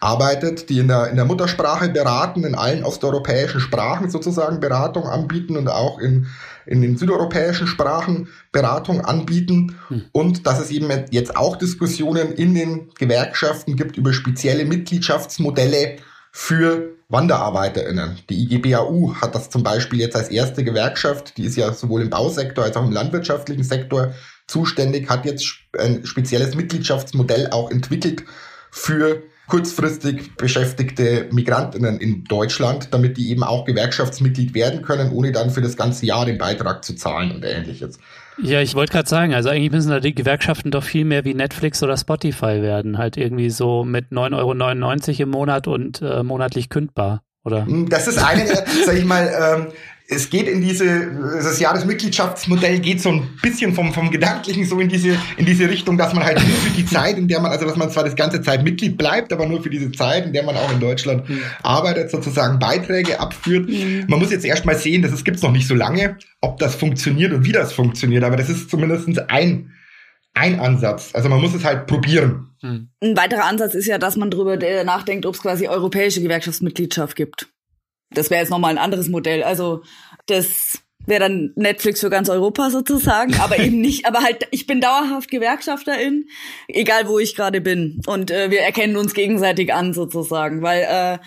arbeitet, die in der, in der Muttersprache beraten, in allen osteuropäischen Sprachen sozusagen Beratung anbieten und auch in, in den südeuropäischen Sprachen Beratung anbieten hm. und dass es eben jetzt auch Diskussionen in den Gewerkschaften gibt über spezielle Mitgliedschaftsmodelle für WanderarbeiterInnen. Die IGBAU hat das zum Beispiel jetzt als erste Gewerkschaft, die ist ja sowohl im Bausektor als auch im landwirtschaftlichen Sektor zuständig, hat jetzt ein spezielles Mitgliedschaftsmodell auch entwickelt für kurzfristig beschäftigte Migrantinnen in Deutschland, damit die eben auch Gewerkschaftsmitglied werden können, ohne dann für das ganze Jahr den Beitrag zu zahlen und ähnliches. Ja, ich wollte gerade sagen, also eigentlich müssen da die Gewerkschaften doch viel mehr wie Netflix oder Spotify werden. Halt irgendwie so mit 9,99 Euro im Monat und äh, monatlich kündbar, oder? Hm, das ist eine, sag ich mal, ähm, es geht in diese, das Jahresmitgliedschaftsmodell geht so ein bisschen vom, vom Gedanklichen so in diese, in diese Richtung, dass man halt nur für die Zeit, in der man, also dass man zwar das ganze Zeit Mitglied bleibt, aber nur für diese Zeit, in der man auch in Deutschland mhm. arbeitet, sozusagen Beiträge abführt. Mhm. Man muss jetzt erstmal sehen, das gibt es noch nicht so lange, ob das funktioniert und wie das funktioniert, aber das ist zumindest ein, ein Ansatz. Also man muss es halt probieren. Mhm. Ein weiterer Ansatz ist ja, dass man darüber äh, nachdenkt, ob es quasi europäische Gewerkschaftsmitgliedschaft gibt. Das wäre jetzt nochmal ein anderes Modell. Also das wäre dann Netflix für ganz Europa sozusagen, aber eben nicht, aber halt, ich bin dauerhaft Gewerkschafterin, egal wo ich gerade bin. Und äh, wir erkennen uns gegenseitig an sozusagen, weil äh,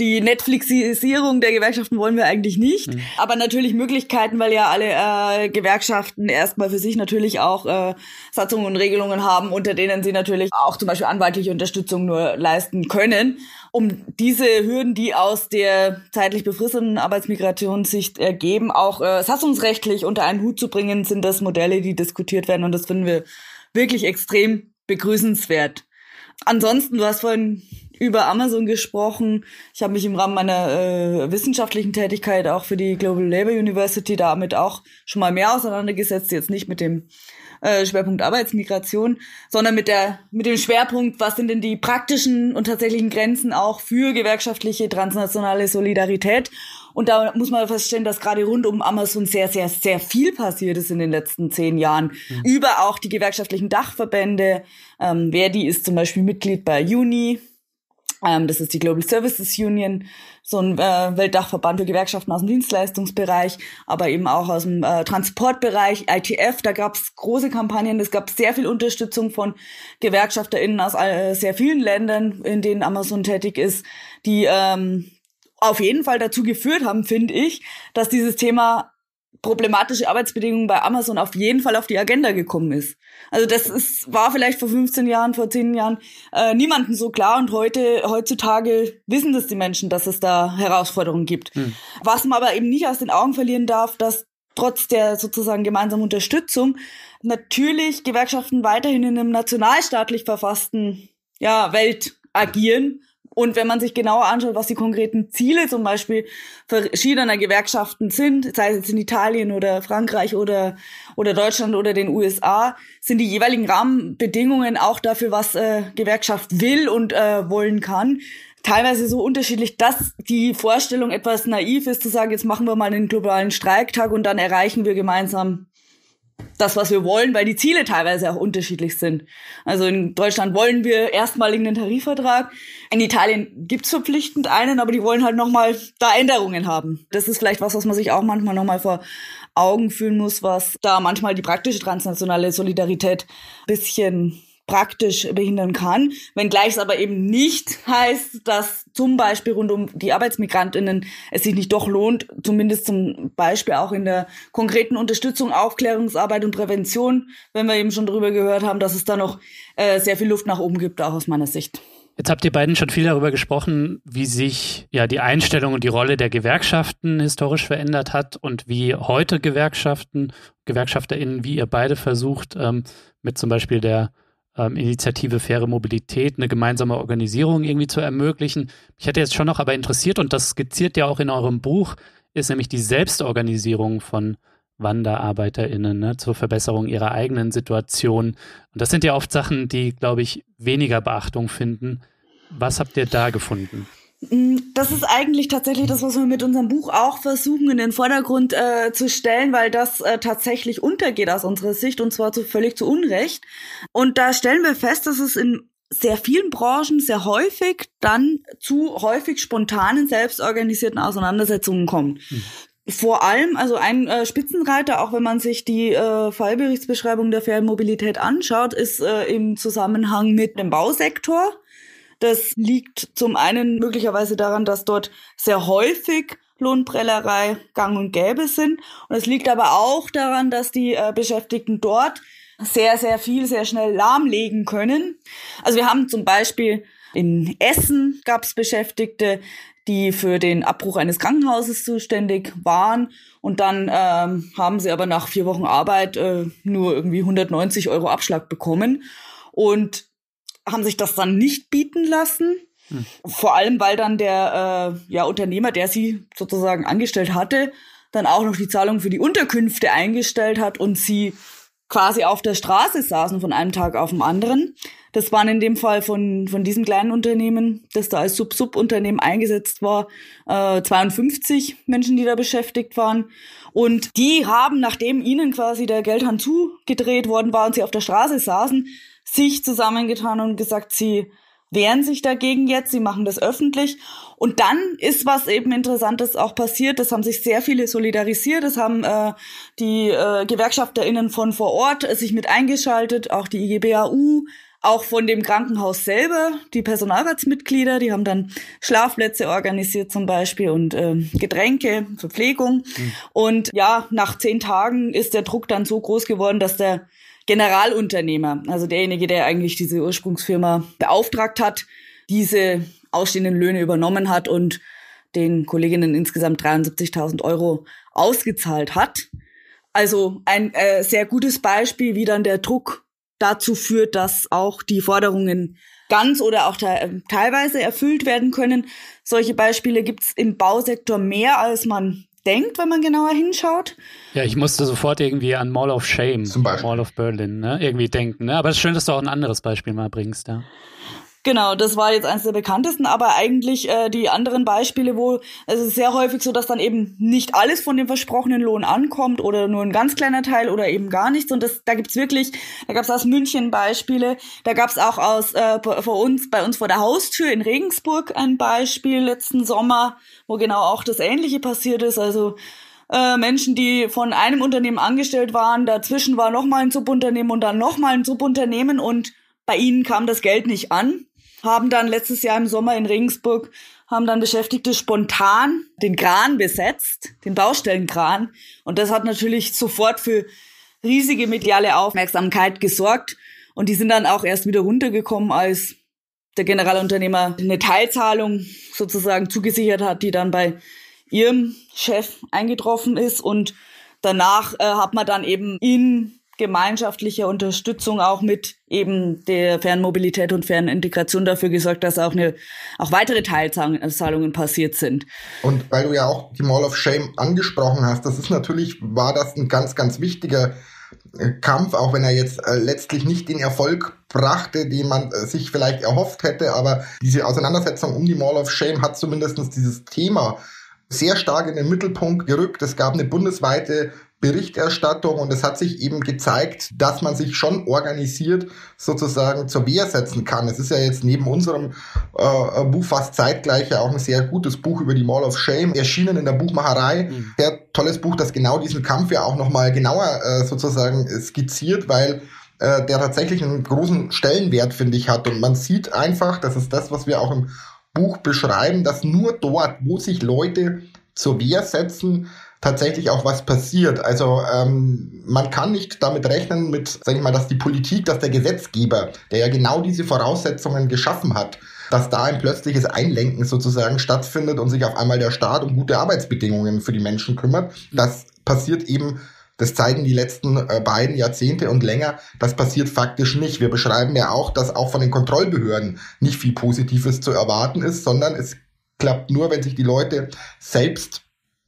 die Netflixisierung der Gewerkschaften wollen wir eigentlich nicht. Mhm. Aber natürlich Möglichkeiten, weil ja alle äh, Gewerkschaften erstmal für sich natürlich auch äh, Satzungen und Regelungen haben, unter denen sie natürlich auch zum Beispiel anwaltliche Unterstützung nur leisten können. Um diese Hürden, die aus der zeitlich befristeten Arbeitsmigrationssicht ergeben, auch äh, satzungsrechtlich unter einen Hut zu bringen, sind das Modelle, die diskutiert werden. Und das finden wir wirklich extrem begrüßenswert. Ansonsten, du hast vorhin über Amazon gesprochen. Ich habe mich im Rahmen meiner äh, wissenschaftlichen Tätigkeit auch für die Global Labour University damit auch schon mal mehr auseinandergesetzt, jetzt nicht mit dem äh, Schwerpunkt Arbeitsmigration, sondern mit der mit dem Schwerpunkt, was sind denn die praktischen und tatsächlichen Grenzen auch für gewerkschaftliche transnationale Solidarität und da muss man feststellen, dass gerade rund um Amazon sehr, sehr, sehr viel passiert ist in den letzten zehn Jahren. Mhm. Über auch die gewerkschaftlichen Dachverbände. Ähm, Verdi ist zum Beispiel Mitglied bei Uni. Ähm, das ist die Global Services Union, so ein äh, Weltdachverband für Gewerkschaften aus dem Dienstleistungsbereich, aber eben auch aus dem äh, Transportbereich, ITF. Da gab es große Kampagnen. Es gab sehr viel Unterstützung von GewerkschafterInnen aus äh, sehr vielen Ländern, in denen Amazon tätig ist, die ähm, auf jeden Fall dazu geführt haben, finde ich, dass dieses Thema problematische Arbeitsbedingungen bei Amazon auf jeden Fall auf die Agenda gekommen ist. Also das ist, war vielleicht vor 15 Jahren, vor 10 Jahren äh, niemandem so klar und heute, heutzutage wissen das die Menschen, dass es da Herausforderungen gibt. Hm. Was man aber eben nicht aus den Augen verlieren darf, dass trotz der sozusagen gemeinsamen Unterstützung natürlich Gewerkschaften weiterhin in einem nationalstaatlich verfassten ja, Welt agieren und wenn man sich genauer anschaut, was die konkreten Ziele zum Beispiel verschiedener Gewerkschaften sind, sei es jetzt in Italien oder Frankreich oder, oder Deutschland oder den USA, sind die jeweiligen Rahmenbedingungen auch dafür, was äh, Gewerkschaft will und äh, wollen kann, teilweise so unterschiedlich, dass die Vorstellung etwas naiv ist, zu sagen, jetzt machen wir mal einen globalen Streiktag und dann erreichen wir gemeinsam das, was wir wollen, weil die Ziele teilweise auch unterschiedlich sind. Also in Deutschland wollen wir erstmalig einen Tarifvertrag. In Italien gibt's verpflichtend einen, aber die wollen halt nochmal da Änderungen haben. Das ist vielleicht was, was man sich auch manchmal nochmal vor Augen führen muss, was da manchmal die praktische transnationale Solidarität bisschen praktisch behindern kann, wenngleich es aber eben nicht heißt, dass zum Beispiel rund um die Arbeitsmigrantinnen es sich nicht doch lohnt, zumindest zum Beispiel auch in der konkreten Unterstützung, Aufklärungsarbeit und Prävention, wenn wir eben schon drüber gehört haben, dass es da noch äh, sehr viel Luft nach oben gibt, auch aus meiner Sicht. Jetzt habt ihr beiden schon viel darüber gesprochen, wie sich ja die Einstellung und die Rolle der Gewerkschaften historisch verändert hat und wie heute Gewerkschaften, GewerkschafterInnen, wie ihr beide versucht, ähm, mit zum Beispiel der ähm, Initiative Faire Mobilität eine gemeinsame Organisierung irgendwie zu ermöglichen. Ich hätte jetzt schon noch aber interessiert, und das skizziert ja auch in eurem Buch, ist nämlich die Selbstorganisierung von WanderarbeiterInnen ne, zur Verbesserung ihrer eigenen Situation. Und das sind ja oft Sachen, die, glaube ich, weniger Beachtung finden. Was habt ihr da gefunden? Mm, das ist eigentlich tatsächlich das, was wir mit unserem Buch auch versuchen in den Vordergrund äh, zu stellen, weil das äh, tatsächlich untergeht aus unserer Sicht und zwar zu völlig zu Unrecht. Und da stellen wir fest, dass es in sehr vielen Branchen sehr häufig dann zu häufig spontanen, selbstorganisierten Auseinandersetzungen kommt. Hm. Vor allem, also ein äh, Spitzenreiter, auch wenn man sich die äh, Fallberichtsbeschreibung der fairen Mobilität anschaut, ist äh, im Zusammenhang mit dem Bausektor das liegt zum einen möglicherweise daran, dass dort sehr häufig Lohnprellerei gang und gäbe sind. Und es liegt aber auch daran, dass die äh, Beschäftigten dort sehr, sehr viel, sehr schnell lahmlegen können. Also wir haben zum Beispiel in Essen gab es Beschäftigte, die für den Abbruch eines Krankenhauses zuständig waren. Und dann ähm, haben sie aber nach vier Wochen Arbeit äh, nur irgendwie 190 Euro Abschlag bekommen. Und haben sich das dann nicht bieten lassen. Hm. Vor allem, weil dann der äh, ja, Unternehmer, der sie sozusagen angestellt hatte, dann auch noch die Zahlung für die Unterkünfte eingestellt hat und sie quasi auf der Straße saßen von einem Tag auf den anderen. Das waren in dem Fall von, von diesem kleinen Unternehmen, das da als Sub-Sub-Unternehmen eingesetzt war, äh, 52 Menschen, die da beschäftigt waren. Und die haben, nachdem ihnen quasi der Geldhahn zugedreht worden war und sie auf der Straße saßen, sich zusammengetan und gesagt, sie wehren sich dagegen jetzt, sie machen das öffentlich. Und dann ist was eben Interessantes auch passiert. Das haben sich sehr viele solidarisiert. Das haben äh, die äh, GewerkschafterInnen von vor Ort äh, sich mit eingeschaltet, auch die IGBAU, auch von dem Krankenhaus selber, die Personalratsmitglieder, die haben dann Schlafplätze organisiert zum Beispiel und äh, Getränke, Verpflegung. Mhm. Und ja, nach zehn Tagen ist der Druck dann so groß geworden, dass der Generalunternehmer, also derjenige, der eigentlich diese Ursprungsfirma beauftragt hat, diese ausstehenden Löhne übernommen hat und den Kolleginnen insgesamt 73.000 Euro ausgezahlt hat. Also ein äh, sehr gutes Beispiel, wie dann der Druck dazu führt, dass auch die Forderungen ganz oder auch te teilweise erfüllt werden können. Solche Beispiele gibt es im Bausektor mehr, als man denkt, wenn man genauer hinschaut. Ja, ich musste sofort irgendwie an Mall of Shame. Mall of Berlin, ne? irgendwie denken. Ne? Aber es ist schön, dass du auch ein anderes Beispiel mal bringst. Ja. Genau, das war jetzt eines der bekanntesten, aber eigentlich äh, die anderen Beispiele, wo es ist sehr häufig so, dass dann eben nicht alles von dem versprochenen Lohn ankommt oder nur ein ganz kleiner Teil oder eben gar nichts. Und das, da gibt's wirklich, da gab's aus München Beispiele, da gab's auch aus äh, vor uns, bei uns vor der Haustür in Regensburg ein Beispiel letzten Sommer, wo genau auch das Ähnliche passiert ist. Also äh, Menschen, die von einem Unternehmen angestellt waren, dazwischen war noch mal ein Subunternehmen und dann noch mal ein Subunternehmen und bei ihnen kam das Geld nicht an haben dann letztes Jahr im Sommer in Regensburg, haben dann Beschäftigte spontan den Kran besetzt, den Baustellenkran. Und das hat natürlich sofort für riesige mediale Aufmerksamkeit gesorgt. Und die sind dann auch erst wieder runtergekommen, als der Generalunternehmer eine Teilzahlung sozusagen zugesichert hat, die dann bei ihrem Chef eingetroffen ist. Und danach äh, hat man dann eben in gemeinschaftlicher Unterstützung auch mit eben der Fernmobilität und Fernintegration dafür gesorgt, dass auch eine auch weitere Teilzahlungen passiert sind. Und weil du ja auch die Mall of Shame angesprochen hast, das ist natürlich war das ein ganz ganz wichtiger äh, Kampf, auch wenn er jetzt äh, letztlich nicht den Erfolg brachte, den man äh, sich vielleicht erhofft hätte, aber diese Auseinandersetzung um die Mall of Shame hat zumindest dieses Thema sehr stark in den Mittelpunkt gerückt. Es gab eine bundesweite Berichterstattung und es hat sich eben gezeigt, dass man sich schon organisiert sozusagen zur Wehr setzen kann. Es ist ja jetzt neben unserem äh, Buch fast zeitgleich ja auch ein sehr gutes Buch über die Mall of Shame erschienen in der Buchmacherei. Mhm. Sehr tolles Buch, das genau diesen Kampf ja auch nochmal genauer äh, sozusagen skizziert, weil äh, der tatsächlich einen großen Stellenwert, finde ich, hat. Und man sieht einfach, das ist das, was wir auch im Buch beschreiben, dass nur dort, wo sich Leute zur Wehr setzen, tatsächlich auch was passiert. Also ähm, man kann nicht damit rechnen, mit, sag ich mal, dass die Politik, dass der Gesetzgeber, der ja genau diese Voraussetzungen geschaffen hat, dass da ein plötzliches Einlenken sozusagen stattfindet und sich auf einmal der Staat um gute Arbeitsbedingungen für die Menschen kümmert. Das passiert eben das zeigen die letzten äh, beiden Jahrzehnte und länger. Das passiert faktisch nicht. Wir beschreiben ja auch, dass auch von den Kontrollbehörden nicht viel Positives zu erwarten ist, sondern es klappt nur, wenn sich die Leute selbst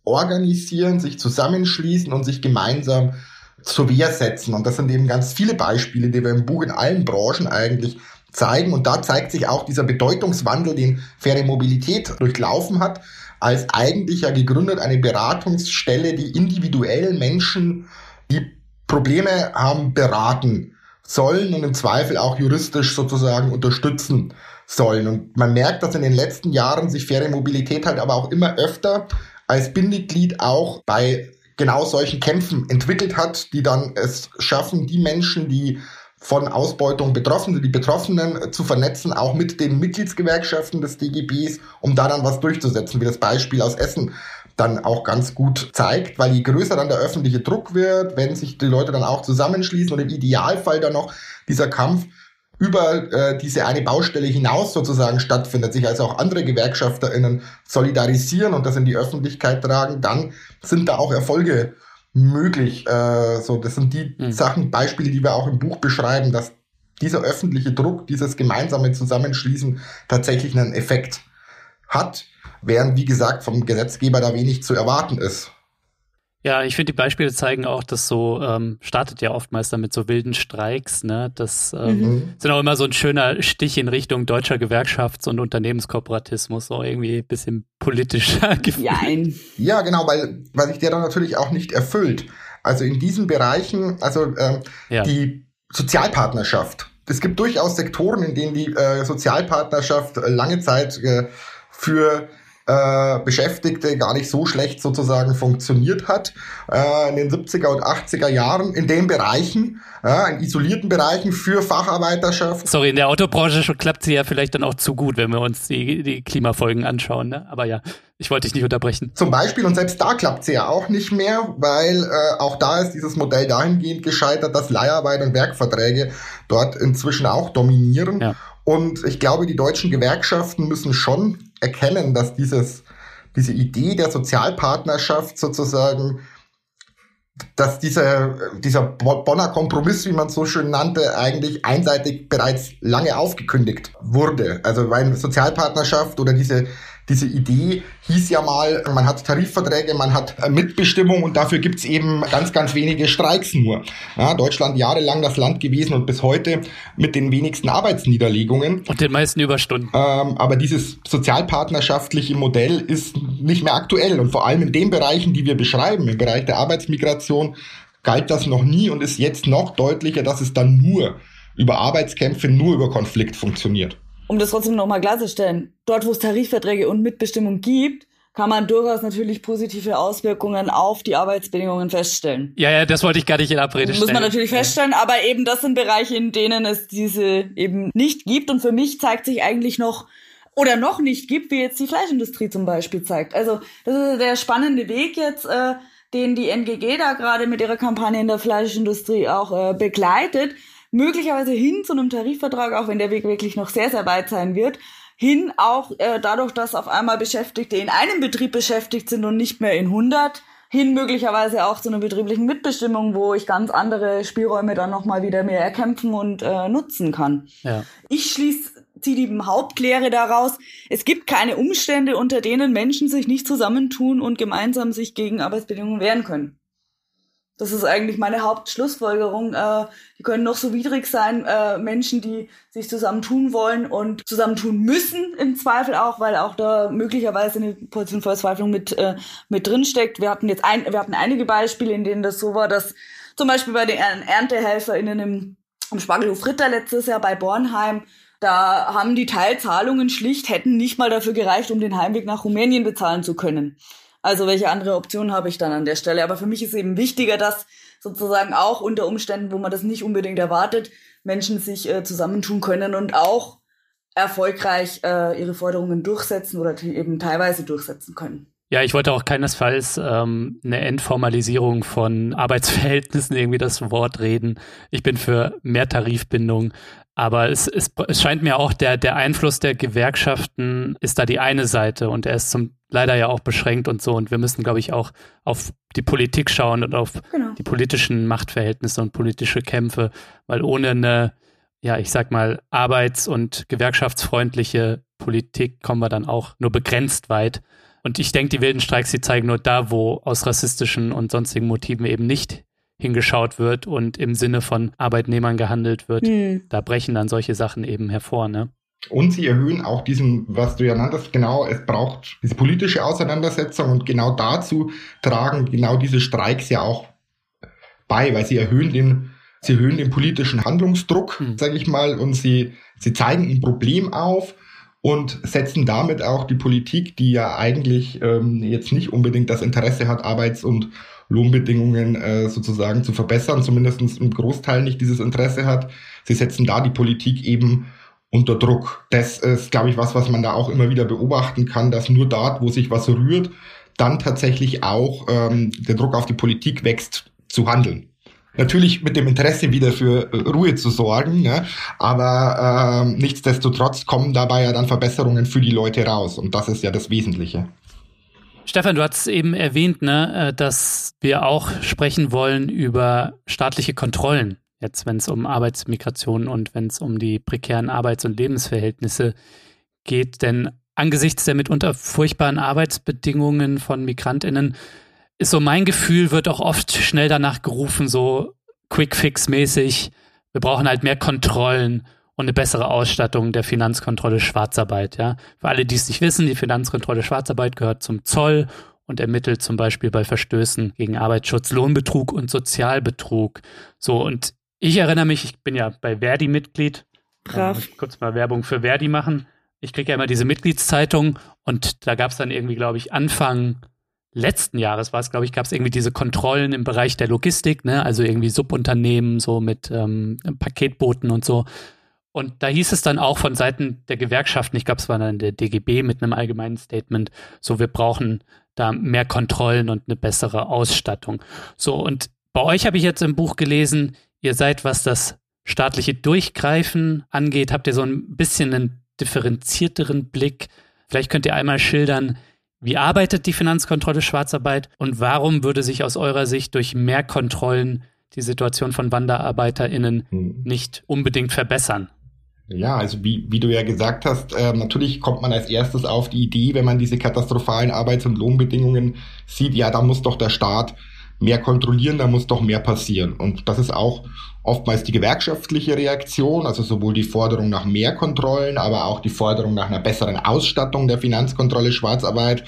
organisieren, sich zusammenschließen und sich gemeinsam zur Wehr setzen. Und das sind eben ganz viele Beispiele, die wir im Buch in allen Branchen eigentlich zeigen. Und da zeigt sich auch dieser Bedeutungswandel, den Faire Mobilität durchlaufen hat, als eigentlich ja gegründet eine Beratungsstelle, die individuell Menschen, die Probleme haben, beraten sollen und im Zweifel auch juristisch sozusagen unterstützen sollen. Und man merkt, dass in den letzten Jahren sich faire Mobilität halt aber auch immer öfter als Bindeglied auch bei genau solchen Kämpfen entwickelt hat, die dann es schaffen, die Menschen, die von Ausbeutung betroffen sind, die Betroffenen zu vernetzen, auch mit den Mitgliedsgewerkschaften des DGBs, um da dann was durchzusetzen, wie das Beispiel aus Essen dann auch ganz gut zeigt, weil je größer dann der öffentliche Druck wird, wenn sich die Leute dann auch zusammenschließen und im Idealfall dann noch dieser Kampf über äh, diese eine Baustelle hinaus sozusagen stattfindet, sich also auch andere GewerkschafterInnen solidarisieren und das in die Öffentlichkeit tragen, dann sind da auch Erfolge möglich. Äh, so, das sind die mhm. Sachen, Beispiele, die wir auch im Buch beschreiben, dass dieser öffentliche Druck, dieses gemeinsame Zusammenschließen tatsächlich einen Effekt hat, während, wie gesagt, vom Gesetzgeber da wenig zu erwarten ist. Ja, ich finde, die Beispiele zeigen auch, dass so, ähm, startet ja oftmals damit so wilden Streiks, ne? Das ähm, mhm. sind auch immer so ein schöner Stich in Richtung deutscher Gewerkschafts- und Unternehmenskooperatismus, so irgendwie ein bisschen politischer Gefühl. Ja, genau, weil, weil sich der dann natürlich auch nicht erfüllt. Also in diesen Bereichen, also äh, ja. die Sozialpartnerschaft. Es gibt durchaus Sektoren, in denen die äh, Sozialpartnerschaft lange Zeit äh, für äh, Beschäftigte gar nicht so schlecht sozusagen funktioniert hat äh, in den 70er und 80er Jahren in den Bereichen, äh, in isolierten Bereichen für Facharbeiterschaft. Sorry, in der Autobranche klappt sie ja vielleicht dann auch zu gut, wenn wir uns die, die Klimafolgen anschauen. Ne? Aber ja, ich wollte dich nicht unterbrechen. Zum Beispiel, und selbst da klappt sie ja auch nicht mehr, weil äh, auch da ist dieses Modell dahingehend gescheitert, dass Leiharbeit und Werkverträge dort inzwischen auch dominieren. Ja. Und ich glaube, die deutschen Gewerkschaften müssen schon erkennen, dass dieses, diese Idee der Sozialpartnerschaft sozusagen, dass dieser, dieser Bonner Kompromiss, wie man es so schön nannte, eigentlich einseitig bereits lange aufgekündigt wurde. Also weil Sozialpartnerschaft oder diese diese Idee hieß ja mal, man hat Tarifverträge, man hat äh, Mitbestimmung und dafür gibt's eben ganz, ganz wenige Streiks nur. Ja, Deutschland jahrelang das Land gewesen und bis heute mit den wenigsten Arbeitsniederlegungen. Und den meisten Überstunden. Ähm, aber dieses sozialpartnerschaftliche Modell ist nicht mehr aktuell und vor allem in den Bereichen, die wir beschreiben, im Bereich der Arbeitsmigration, galt das noch nie und ist jetzt noch deutlicher, dass es dann nur über Arbeitskämpfe, nur über Konflikt funktioniert um das trotzdem nochmal klarzustellen, dort wo es Tarifverträge und Mitbestimmung gibt, kann man durchaus natürlich positive Auswirkungen auf die Arbeitsbedingungen feststellen. Ja, ja, das wollte ich gar nicht in Abrede stellen. Muss man natürlich feststellen, aber eben das sind Bereiche, in denen es diese eben nicht gibt. Und für mich zeigt sich eigentlich noch, oder noch nicht gibt, wie jetzt die Fleischindustrie zum Beispiel zeigt. Also das ist der spannende Weg jetzt, äh, den die NGG da gerade mit ihrer Kampagne in der Fleischindustrie auch äh, begleitet möglicherweise hin zu einem Tarifvertrag, auch wenn der Weg wirklich noch sehr, sehr weit sein wird, hin auch äh, dadurch, dass auf einmal Beschäftigte in einem Betrieb beschäftigt sind und nicht mehr in 100, hin möglicherweise auch zu einer betrieblichen Mitbestimmung, wo ich ganz andere Spielräume dann nochmal wieder mehr erkämpfen und äh, nutzen kann. Ja. Ich schließe ziehe die Hauptlehre daraus, es gibt keine Umstände, unter denen Menschen sich nicht zusammentun und gemeinsam sich gegen Arbeitsbedingungen wehren können. Das ist eigentlich meine Hauptschlussfolgerung. Äh, die können noch so widrig sein, äh, Menschen, die sich zusammentun wollen und zusammentun müssen, im Zweifel auch, weil auch da möglicherweise eine Position Verzweiflung mit, äh, mit drinsteckt. Wir hatten jetzt ein, wir hatten einige Beispiele, in denen das so war, dass zum Beispiel bei den ErntehelferInnen im, im Spargelhof Ritter letztes Jahr bei Bornheim da haben die Teilzahlungen schlicht, hätten nicht mal dafür gereicht, um den Heimweg nach Rumänien bezahlen zu können. Also welche andere Option habe ich dann an der Stelle? Aber für mich ist eben wichtiger, dass sozusagen auch unter Umständen, wo man das nicht unbedingt erwartet, Menschen sich äh, zusammentun können und auch erfolgreich äh, ihre Forderungen durchsetzen oder eben teilweise durchsetzen können. Ja, ich wollte auch keinesfalls ähm, eine Entformalisierung von Arbeitsverhältnissen irgendwie das Wort reden. Ich bin für mehr Tarifbindung, aber es, es, es scheint mir auch, der, der Einfluss der Gewerkschaften ist da die eine Seite und er ist zum leider ja auch beschränkt und so. Und wir müssen, glaube ich, auch auf die Politik schauen und auf genau. die politischen Machtverhältnisse und politische Kämpfe, weil ohne eine, ja, ich sag mal, arbeits- und gewerkschaftsfreundliche Politik kommen wir dann auch nur begrenzt weit. Und ich denke, die wilden Streiks, die zeigen nur da, wo aus rassistischen und sonstigen Motiven eben nicht hingeschaut wird und im Sinne von Arbeitnehmern gehandelt wird, hm. da brechen dann solche Sachen eben hervor, ne? Und sie erhöhen auch diesen, was du ja nanntest, genau, es braucht diese politische Auseinandersetzung und genau dazu tragen genau diese Streiks ja auch bei, weil sie erhöhen den, sie erhöhen den politischen Handlungsdruck, hm. sage ich mal, und sie, sie zeigen ein Problem auf und setzen damit auch die Politik, die ja eigentlich ähm, jetzt nicht unbedingt das Interesse hat, Arbeits- und Lohnbedingungen äh, sozusagen zu verbessern, zumindest im Großteil nicht dieses Interesse hat. Sie setzen da die Politik eben unter Druck. Das ist, glaube ich, was, was man da auch immer wieder beobachten kann, dass nur dort, wo sich was rührt, dann tatsächlich auch ähm, der Druck auf die Politik wächst, zu handeln. Natürlich mit dem Interesse wieder für äh, Ruhe zu sorgen, ne? aber äh, nichtsdestotrotz kommen dabei ja dann Verbesserungen für die Leute raus und das ist ja das Wesentliche. Stefan, du hast eben erwähnt, ne, äh, dass wir auch sprechen wollen über staatliche Kontrollen, jetzt wenn es um Arbeitsmigration und wenn es um die prekären Arbeits- und Lebensverhältnisse geht. Denn angesichts der mitunter furchtbaren Arbeitsbedingungen von Migrantinnen ist so mein Gefühl, wird auch oft schnell danach gerufen, so Quick-Fix-mäßig. Wir brauchen halt mehr Kontrollen und eine bessere Ausstattung der Finanzkontrolle Schwarzarbeit. Ja, für alle, die es nicht wissen, die Finanzkontrolle Schwarzarbeit gehört zum Zoll und ermittelt zum Beispiel bei Verstößen gegen Arbeitsschutz, Lohnbetrug und Sozialbetrug. So und ich erinnere mich, ich bin ja bei Verdi Mitglied. Brav. kurz mal Werbung für Verdi machen. Ich kriege ja immer diese Mitgliedszeitung und da gab es dann irgendwie, glaube ich, Anfang letzten Jahres war es, glaube ich, gab es irgendwie diese Kontrollen im Bereich der Logistik, ne? also irgendwie Subunternehmen, so mit ähm, Paketbooten und so. Und da hieß es dann auch von Seiten der Gewerkschaften, ich glaube, es war dann der DGB mit einem allgemeinen Statement, so wir brauchen da mehr Kontrollen und eine bessere Ausstattung. So, und bei euch habe ich jetzt im Buch gelesen, ihr seid, was das staatliche Durchgreifen angeht, habt ihr so ein bisschen einen differenzierteren Blick. Vielleicht könnt ihr einmal schildern, wie arbeitet die Finanzkontrolle Schwarzarbeit und warum würde sich aus eurer Sicht durch mehr Kontrollen die Situation von WanderarbeiterInnen hm. nicht unbedingt verbessern? Ja, also wie, wie du ja gesagt hast, äh, natürlich kommt man als erstes auf die Idee, wenn man diese katastrophalen Arbeits- und Lohnbedingungen sieht, ja, da muss doch der Staat mehr kontrollieren, da muss doch mehr passieren. Und das ist auch oftmals die gewerkschaftliche Reaktion, also sowohl die Forderung nach mehr Kontrollen, aber auch die Forderung nach einer besseren Ausstattung der Finanzkontrolle Schwarzarbeit.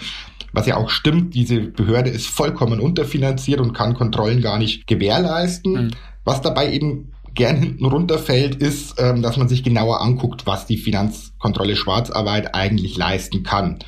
Was ja auch stimmt, diese Behörde ist vollkommen unterfinanziert und kann Kontrollen gar nicht gewährleisten. Mhm. Was dabei eben gern hinten runterfällt, ist, ähm, dass man sich genauer anguckt, was die Finanzkontrolle Schwarzarbeit eigentlich leisten kann.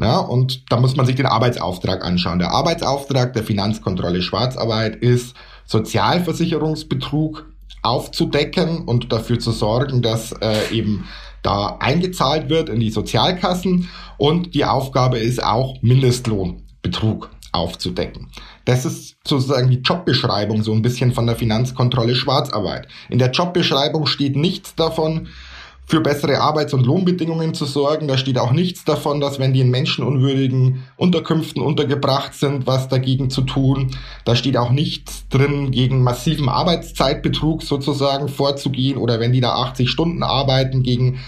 Ja, und da muss man sich den Arbeitsauftrag anschauen. Der Arbeitsauftrag der Finanzkontrolle Schwarzarbeit ist Sozialversicherungsbetrug aufzudecken und dafür zu sorgen, dass äh, eben da eingezahlt wird in die Sozialkassen und die Aufgabe ist auch Mindestlohnbetrug aufzudecken. Das ist sozusagen die Jobbeschreibung so ein bisschen von der Finanzkontrolle Schwarzarbeit. In der Jobbeschreibung steht nichts davon, für bessere Arbeits- und Lohnbedingungen zu sorgen. Da steht auch nichts davon, dass wenn die in menschenunwürdigen Unterkünften untergebracht sind, was dagegen zu tun. Da steht auch nichts drin, gegen massiven Arbeitszeitbetrug sozusagen vorzugehen oder wenn die da 80 Stunden arbeiten, gegen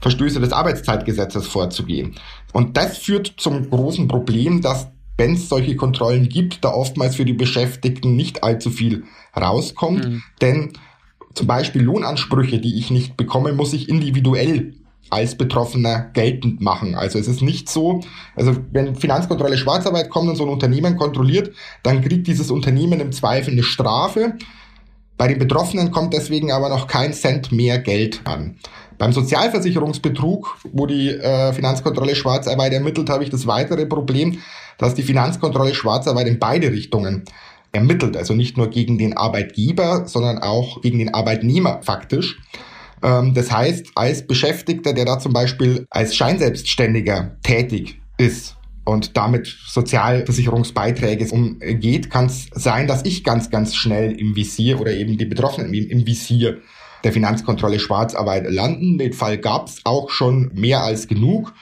Verstöße des Arbeitszeitgesetzes vorzugehen. Und das führt zum großen Problem, dass wenn es solche Kontrollen gibt, da oftmals für die Beschäftigten nicht allzu viel rauskommt. Mhm. Denn zum Beispiel Lohnansprüche, die ich nicht bekomme, muss ich individuell als Betroffener geltend machen. Also es ist nicht so, also wenn Finanzkontrolle Schwarzarbeit kommt und so ein Unternehmen kontrolliert, dann kriegt dieses Unternehmen im Zweifel eine Strafe. Bei den Betroffenen kommt deswegen aber noch kein Cent mehr Geld an. Beim Sozialversicherungsbetrug, wo die äh, Finanzkontrolle Schwarzarbeit ermittelt, habe ich das weitere Problem, dass die Finanzkontrolle Schwarzarbeit in beide Richtungen ermittelt. Also nicht nur gegen den Arbeitgeber, sondern auch gegen den Arbeitnehmer faktisch. Ähm, das heißt, als Beschäftigter, der da zum Beispiel als Scheinselbstständiger tätig ist, und damit Sozialversicherungsbeiträge umgeht, kann es sein, dass ich ganz, ganz schnell im Visier oder eben die Betroffenen im Visier der Finanzkontrolle Schwarzarbeit landen. Den Fall gab es auch schon mehr als genug,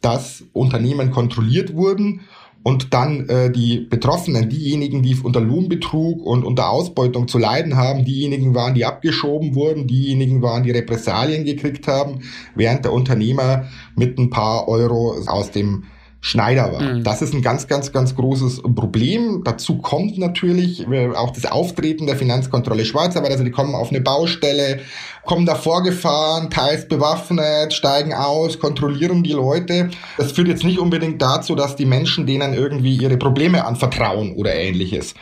dass Unternehmen kontrolliert wurden und dann äh, die Betroffenen, diejenigen, die unter Lohnbetrug und unter Ausbeutung zu leiden haben, diejenigen waren, die abgeschoben wurden, diejenigen waren, die Repressalien gekriegt haben, während der Unternehmer mit ein paar Euro aus dem Schneider war. Mhm. Das ist ein ganz, ganz, ganz großes Problem. Dazu kommt natürlich äh, auch das Auftreten der Finanzkontrolle Schwarzarbeit. Also die kommen auf eine Baustelle, kommen da vorgefahren, teils bewaffnet, steigen aus, kontrollieren die Leute. Das führt jetzt nicht unbedingt dazu, dass die Menschen denen irgendwie ihre Probleme anvertrauen oder ähnliches.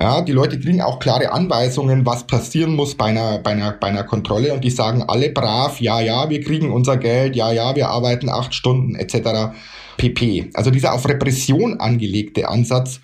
Ja, die Leute kriegen auch klare Anweisungen, was passieren muss bei einer, bei einer, bei einer Kontrolle und die sagen alle brav, ja, ja, wir kriegen unser Geld, ja, ja, wir arbeiten acht Stunden etc pp. Also dieser auf Repression angelegte Ansatz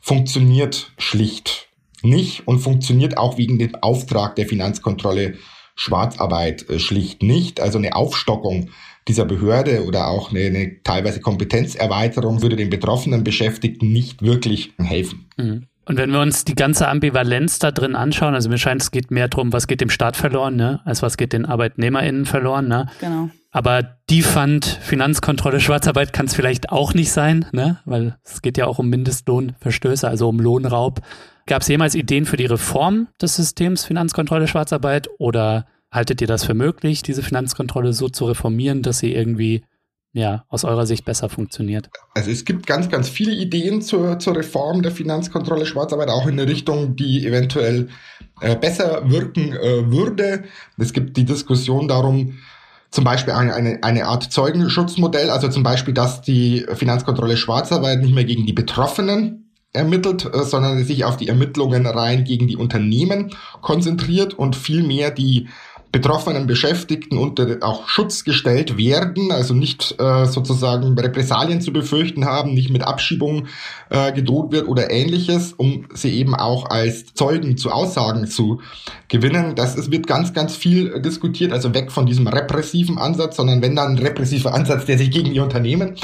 funktioniert schlicht nicht und funktioniert auch wegen dem Auftrag der Finanzkontrolle Schwarzarbeit äh, schlicht nicht. Also eine Aufstockung dieser Behörde oder auch eine, eine teilweise Kompetenzerweiterung würde den betroffenen Beschäftigten nicht wirklich helfen. Mhm. Und wenn wir uns die ganze Ambivalenz da drin anschauen, also mir scheint, es geht mehr darum, was geht dem Staat verloren, ne, als was geht den ArbeitnehmerInnen verloren, ne? Genau. Aber die fand Finanzkontrolle Schwarzarbeit kann es vielleicht auch nicht sein, ne? Weil es geht ja auch um Mindestlohnverstöße, also um Lohnraub. Gab es jemals Ideen für die Reform des Systems Finanzkontrolle Schwarzarbeit oder haltet ihr das für möglich, diese Finanzkontrolle so zu reformieren, dass sie irgendwie ja aus eurer Sicht besser funktioniert? Also es gibt ganz, ganz viele Ideen zur, zur Reform der Finanzkontrolle Schwarzarbeit, auch in eine Richtung, die eventuell äh, besser wirken äh, würde. Es gibt die Diskussion darum, zum Beispiel eine, eine, Art Zeugenschutzmodell, also zum Beispiel, dass die Finanzkontrolle Schwarzarbeit nicht mehr gegen die Betroffenen ermittelt, äh, sondern sich auf die Ermittlungen rein gegen die Unternehmen konzentriert und vielmehr die betroffenen Beschäftigten unter auch Schutz gestellt werden, also nicht äh, sozusagen Repressalien zu befürchten haben, nicht mit Abschiebung äh, gedroht wird oder ähnliches, um sie eben auch als Zeugen zu Aussagen zu gewinnen. Das ist, wird ganz, ganz viel diskutiert, also weg von diesem repressiven Ansatz, sondern wenn dann ein repressiver Ansatz, der sich gegen die Unternehmen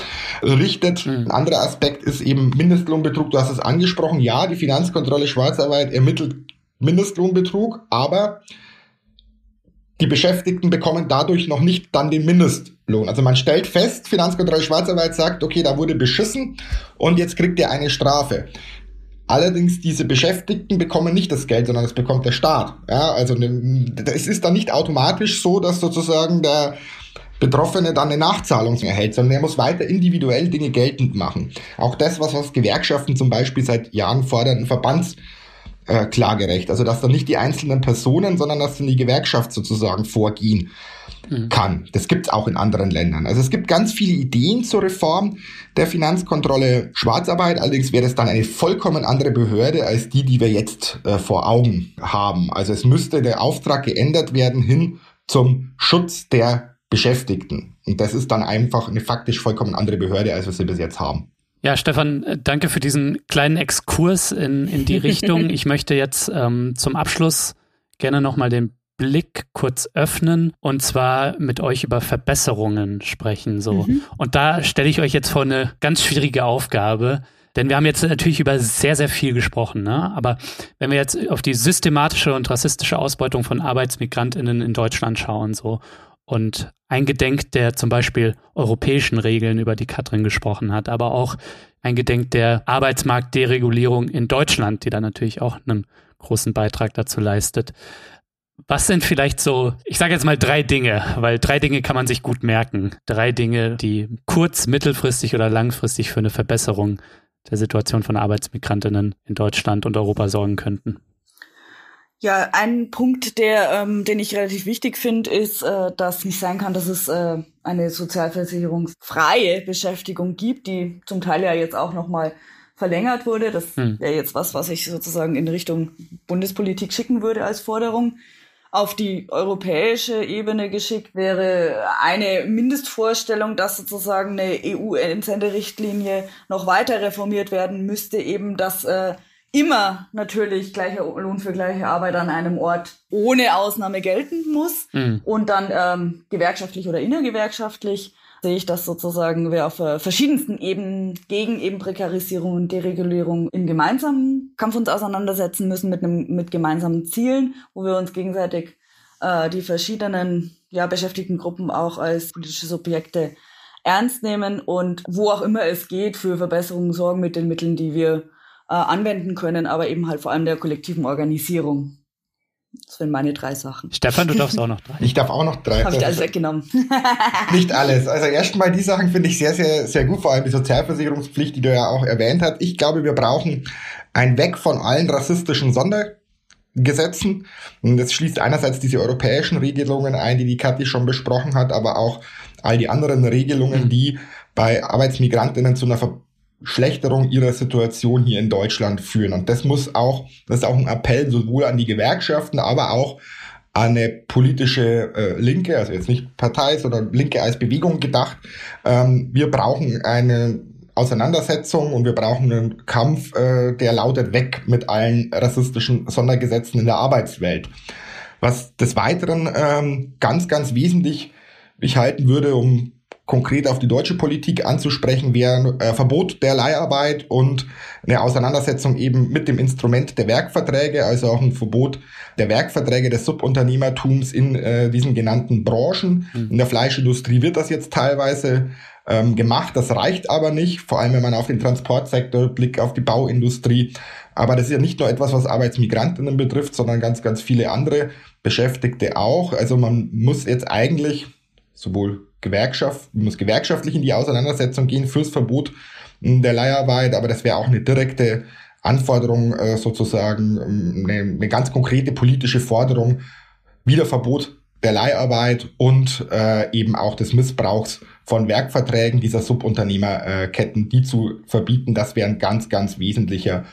richtet. Mhm. Ein anderer Aspekt ist eben Mindestlohnbetrug. Du hast es angesprochen. Ja, die Finanzkontrolle Schwarzarbeit ermittelt Mindestlohnbetrug, aber die Beschäftigten bekommen dadurch noch nicht dann den Mindestlohn. Also man stellt fest, Finanzkontrolle Schwarzarbeit sagt, okay, da wurde beschissen und jetzt kriegt ihr eine Strafe. Allerdings diese Beschäftigten bekommen nicht das Geld, sondern das bekommt der Staat. Ja, also ne, es ist dann nicht automatisch so, dass sozusagen der Betroffene dann eine Nachzahlung erhält, sondern er muss weiter individuell Dinge geltend machen. Auch das, was, was Gewerkschaften zum Beispiel seit Jahren fordern, Verbands äh, klagerecht. Also dass dann nicht die einzelnen Personen, sondern dass dann die Gewerkschaft sozusagen vorgehen mhm. kann. Das gibt es auch in anderen Ländern. Also es gibt ganz viele Ideen zur Reform der Finanzkontrolle Schwarzarbeit. Allerdings wäre es dann eine vollkommen andere Behörde als die, die wir jetzt äh, vor Augen haben. Also es müsste der Auftrag geändert werden hin zum Schutz der Beschäftigten. Und das ist dann einfach eine faktisch vollkommen andere Behörde, als wir sie bis jetzt haben. Ja, Stefan, äh, danke für diesen kleinen Exkurs in, in die Richtung. Ich möchte jetzt ähm, zum Abschluss gerne nochmal den Blick kurz öffnen und zwar mit euch über Verbesserungen sprechen. So. Mhm. Und da stelle ich euch jetzt vor eine ganz schwierige Aufgabe. Denn wir haben jetzt natürlich über sehr, sehr viel gesprochen. Ne? Aber wenn wir jetzt auf die systematische und rassistische Ausbeutung von ArbeitsmigrantInnen in Deutschland schauen, so und eingedenk der zum Beispiel europäischen Regeln, über die Katrin gesprochen hat, aber auch eingedenk der Arbeitsmarktderegulierung in Deutschland, die da natürlich auch einen großen Beitrag dazu leistet. Was sind vielleicht so, ich sage jetzt mal drei Dinge, weil drei Dinge kann man sich gut merken. Drei Dinge, die kurz-, mittelfristig oder langfristig für eine Verbesserung der Situation von Arbeitsmigrantinnen in Deutschland und Europa sorgen könnten. Ja, ein Punkt, der, ähm, den ich relativ wichtig finde, ist, äh, dass nicht sein kann, dass es äh, eine sozialversicherungsfreie Beschäftigung gibt, die zum Teil ja jetzt auch nochmal verlängert wurde. Das hm. wäre jetzt was, was ich sozusagen in Richtung Bundespolitik schicken würde als Forderung. Auf die europäische Ebene geschickt wäre eine Mindestvorstellung, dass sozusagen eine EU-Entsenderichtlinie noch weiter reformiert werden müsste, eben dass äh, immer natürlich gleicher Lohn für gleiche Arbeit an einem Ort ohne Ausnahme gelten muss. Mhm. Und dann ähm, gewerkschaftlich oder innergewerkschaftlich sehe ich das sozusagen, wir auf äh, verschiedensten Ebenen gegen eben Prekarisierung und Deregulierung in gemeinsamen Kampf uns auseinandersetzen müssen mit einem mit gemeinsamen Zielen, wo wir uns gegenseitig äh, die verschiedenen ja, beschäftigten Gruppen auch als politische Subjekte ernst nehmen und wo auch immer es geht, für Verbesserungen sorgen mit den Mitteln, die wir äh, anwenden können, aber eben halt vor allem der kollektiven Organisierung. Das sind meine drei Sachen. Stefan, du darfst auch noch drei. Ich darf auch noch drei. Habe ich alles weggenommen. Nicht alles. Also erstmal die Sachen finde ich sehr, sehr, sehr gut, vor allem die Sozialversicherungspflicht, die du ja auch erwähnt hast. Ich glaube, wir brauchen ein Weg von allen rassistischen Sondergesetzen. Und das schließt einerseits diese europäischen Regelungen ein, die die Kathi schon besprochen hat, aber auch all die anderen Regelungen, die bei Arbeitsmigrantinnen zu einer Ver Verschlechterung ihrer Situation hier in Deutschland führen. Und das muss auch, das ist auch ein Appell sowohl an die Gewerkschaften, aber auch an eine politische äh, Linke, also jetzt nicht Partei, sondern Linke als Bewegung gedacht. Ähm, wir brauchen eine Auseinandersetzung und wir brauchen einen Kampf, äh, der lautet weg mit allen rassistischen Sondergesetzen in der Arbeitswelt. Was des Weiteren ähm, ganz, ganz wesentlich ich halten würde, um konkret auf die deutsche Politik anzusprechen, wären äh, Verbot der Leiharbeit und eine Auseinandersetzung eben mit dem Instrument der Werkverträge, also auch ein Verbot der Werkverträge des Subunternehmertums in äh, diesen genannten Branchen. Mhm. In der Fleischindustrie wird das jetzt teilweise ähm, gemacht, das reicht aber nicht, vor allem wenn man auf den Transportsektor blickt, auf die Bauindustrie. Aber das ist ja nicht nur etwas, was Arbeitsmigrantinnen betrifft, sondern ganz, ganz viele andere Beschäftigte auch. Also man muss jetzt eigentlich sowohl Gewerkschaft, muss gewerkschaftlich in die Auseinandersetzung gehen fürs Verbot hm, der Leiharbeit, aber das wäre auch eine direkte Anforderung äh, sozusagen, hm, eine, eine ganz konkrete politische Forderung, Wiederverbot der Leiharbeit und äh, eben auch des Missbrauchs von Werkverträgen dieser Subunternehmerketten, die zu verbieten. Das wäre ein ganz, ganz wesentlicher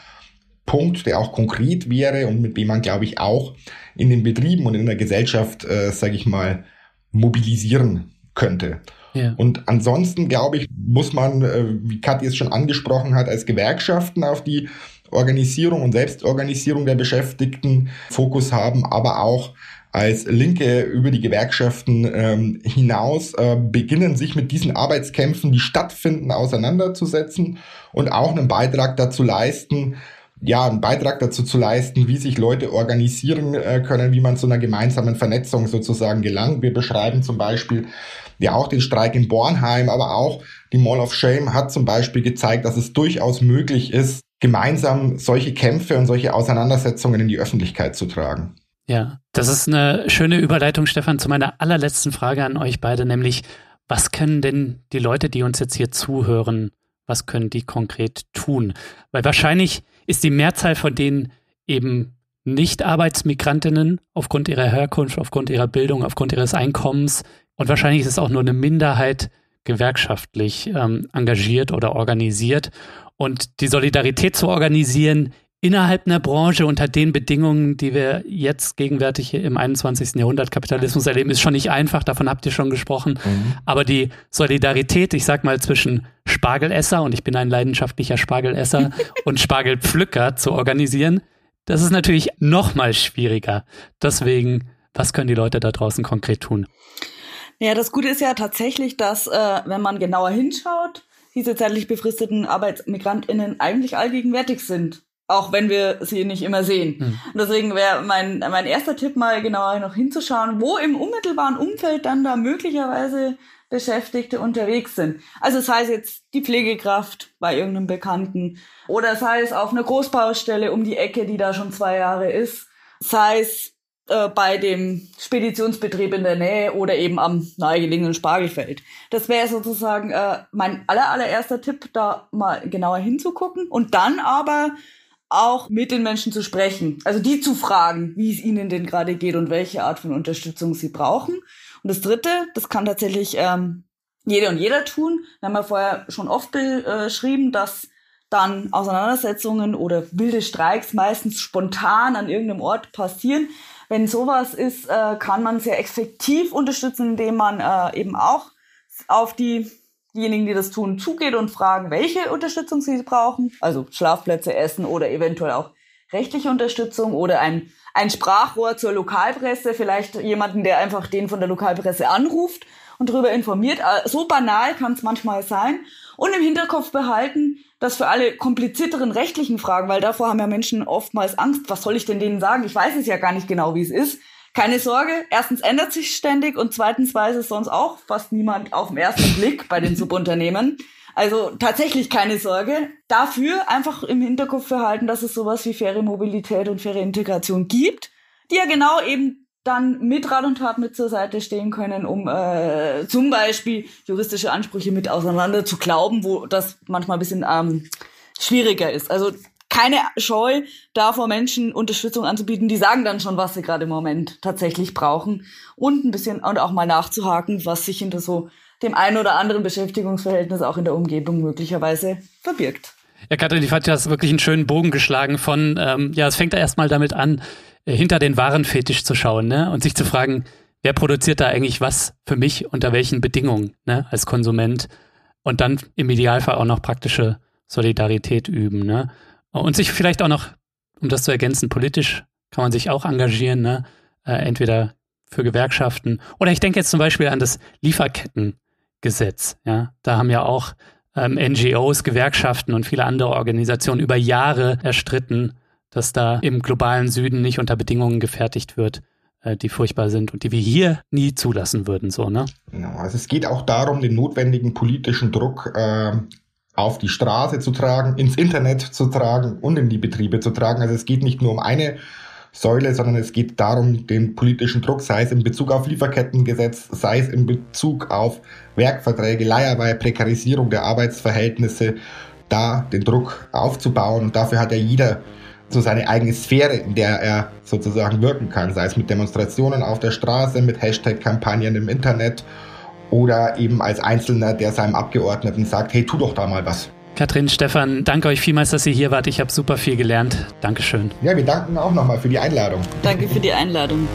Punkt, der auch konkret wäre und mit dem man, glaube ich, auch in den Betrieben und in der Gesellschaft, äh, sage ich mal, mobilisieren könnte. Ja. Und ansonsten, glaube ich, muss man, äh, wie Kathi es schon angesprochen hat, als Gewerkschaften auf die Organisierung und Selbstorganisierung der Beschäftigten Fokus haben, aber auch als Linke über die Gewerkschaften ähm, hinaus äh, beginnen, sich mit diesen Arbeitskämpfen, die stattfinden, auseinanderzusetzen und auch einen Beitrag dazu leisten, ja, einen Beitrag dazu zu leisten, wie sich Leute organisieren äh, können, wie man zu einer gemeinsamen Vernetzung sozusagen gelangt. Wir beschreiben zum Beispiel ja auch den Streik in Bornheim, aber auch die Mall of Shame hat zum Beispiel gezeigt, dass es durchaus möglich ist, gemeinsam solche Kämpfe und solche Auseinandersetzungen in die Öffentlichkeit zu tragen. Ja, das ist eine schöne Überleitung, Stefan, zu meiner allerletzten Frage an euch beide, nämlich, was können denn die Leute, die uns jetzt hier zuhören, was können die konkret tun? Weil wahrscheinlich ist die Mehrzahl von denen eben nicht Arbeitsmigrantinnen aufgrund ihrer Herkunft, aufgrund ihrer Bildung, aufgrund ihres Einkommens. Und wahrscheinlich ist es auch nur eine Minderheit gewerkschaftlich ähm, engagiert oder organisiert. Und die Solidarität zu organisieren innerhalb einer Branche unter den Bedingungen, die wir jetzt gegenwärtig im 21. Jahrhundert Kapitalismus erleben, ist schon nicht einfach, davon habt ihr schon gesprochen. Mhm. Aber die Solidarität, ich sag mal, zwischen Spargelesser, und ich bin ein leidenschaftlicher Spargelesser, und Spargelpflücker zu organisieren, das ist natürlich noch mal schwieriger. Deswegen, was können die Leute da draußen konkret tun? Ja, das Gute ist ja tatsächlich, dass, äh, wenn man genauer hinschaut, diese zeitlich befristeten ArbeitsmigrantInnen eigentlich allgegenwärtig sind auch wenn wir sie nicht immer sehen. Hm. Und deswegen wäre mein, mein erster Tipp mal genauer noch hinzuschauen, wo im unmittelbaren Umfeld dann da möglicherweise Beschäftigte unterwegs sind. Also sei es jetzt die Pflegekraft bei irgendeinem Bekannten oder sei es auf einer Großbaustelle um die Ecke, die da schon zwei Jahre ist, sei es äh, bei dem Speditionsbetrieb in der Nähe oder eben am nahegelegenen Spargelfeld. Das wäre sozusagen äh, mein aller, allererster Tipp, da mal genauer hinzugucken und dann aber auch mit den Menschen zu sprechen. Also die zu fragen, wie es ihnen denn gerade geht und welche Art von Unterstützung sie brauchen. Und das Dritte, das kann tatsächlich ähm, jede und jeder tun. Wir haben ja vorher schon oft beschrieben, dass dann Auseinandersetzungen oder wilde Streiks meistens spontan an irgendeinem Ort passieren. Wenn sowas ist, äh, kann man sehr effektiv unterstützen, indem man äh, eben auch auf die diejenigen, die das tun, zugeht und fragen, welche Unterstützung sie brauchen, also Schlafplätze, Essen oder eventuell auch rechtliche Unterstützung oder ein, ein Sprachrohr zur Lokalpresse, vielleicht jemanden, der einfach den von der Lokalpresse anruft und darüber informiert. Äh, so banal kann es manchmal sein. Und im Hinterkopf behalten, dass für alle komplizierteren rechtlichen Fragen, weil davor haben ja Menschen oftmals Angst, was soll ich denn denen sagen? Ich weiß es ja gar nicht genau, wie es ist keine Sorge, erstens ändert sich ständig und zweitens weiß es sonst auch fast niemand auf den ersten Blick bei den Subunternehmen. Also tatsächlich keine Sorge. Dafür einfach im Hinterkopf verhalten, dass es sowas wie faire Mobilität und faire Integration gibt, die ja genau eben dann mit Rat und Tat mit zur Seite stehen können, um äh, zum Beispiel juristische Ansprüche mit auseinander zu glauben, wo das manchmal ein bisschen ähm, schwieriger ist. Also keine Scheu, da vor Menschen Unterstützung anzubieten. Die sagen dann schon, was sie gerade im Moment tatsächlich brauchen. Und ein bisschen und auch mal nachzuhaken, was sich hinter so dem einen oder anderen Beschäftigungsverhältnis auch in der Umgebung möglicherweise verbirgt. Ja, Katrin, ich fand, du hast wirklich einen schönen Bogen geschlagen von, ähm, ja, es fängt da erstmal damit an, hinter den Warenfetisch zu schauen, ne? Und sich zu fragen, wer produziert da eigentlich was für mich, unter welchen Bedingungen, ne, als Konsument? Und dann im Idealfall auch noch praktische Solidarität üben, ne? Und sich vielleicht auch noch, um das zu ergänzen, politisch kann man sich auch engagieren, ne? Äh, entweder für Gewerkschaften oder ich denke jetzt zum Beispiel an das Lieferkettengesetz. Ja, da haben ja auch ähm, NGOs, Gewerkschaften und viele andere Organisationen über Jahre erstritten, dass da im globalen Süden nicht unter Bedingungen gefertigt wird, äh, die furchtbar sind und die wir hier nie zulassen würden, so, ne? Genau, also es geht auch darum, den notwendigen politischen Druck äh, auf die Straße zu tragen, ins Internet zu tragen und in die Betriebe zu tragen. Also es geht nicht nur um eine Säule, sondern es geht darum, den politischen Druck, sei es in Bezug auf Lieferkettengesetz, sei es in Bezug auf Werkverträge, Leiharbeit, Prekarisierung der Arbeitsverhältnisse, da den Druck aufzubauen. Und dafür hat ja jeder so seine eigene Sphäre, in der er sozusagen wirken kann, sei es mit Demonstrationen auf der Straße, mit Hashtag-Kampagnen im Internet oder eben als Einzelner, der seinem Abgeordneten sagt, hey, tu doch da mal was. Katrin, Stefan, danke euch vielmals, dass ihr hier wart. Ich habe super viel gelernt. Dankeschön. Ja, wir danken auch nochmal für die Einladung. Danke für die Einladung.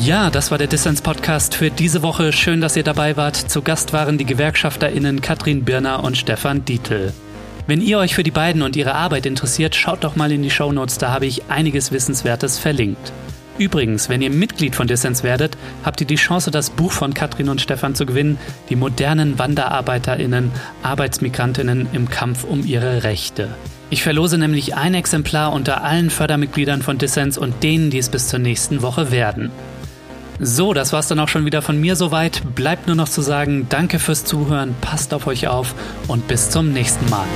Ja, das war der Dissens-Podcast für diese Woche. Schön, dass ihr dabei wart. Zu Gast waren die GewerkschafterInnen Katrin Birner und Stefan Dietl. Wenn ihr euch für die beiden und ihre Arbeit interessiert, schaut doch mal in die Shownotes, da habe ich einiges Wissenswertes verlinkt. Übrigens, wenn ihr Mitglied von Dissens werdet, habt ihr die Chance, das Buch von Katrin und Stefan zu gewinnen, die modernen WanderarbeiterInnen, Arbeitsmigrantinnen im Kampf um ihre Rechte. Ich verlose nämlich ein Exemplar unter allen Fördermitgliedern von Dissens und denen, die es bis zur nächsten Woche werden. So, das war's dann auch schon wieder von mir soweit. Bleibt nur noch zu sagen, danke fürs Zuhören, passt auf euch auf und bis zum nächsten Mal.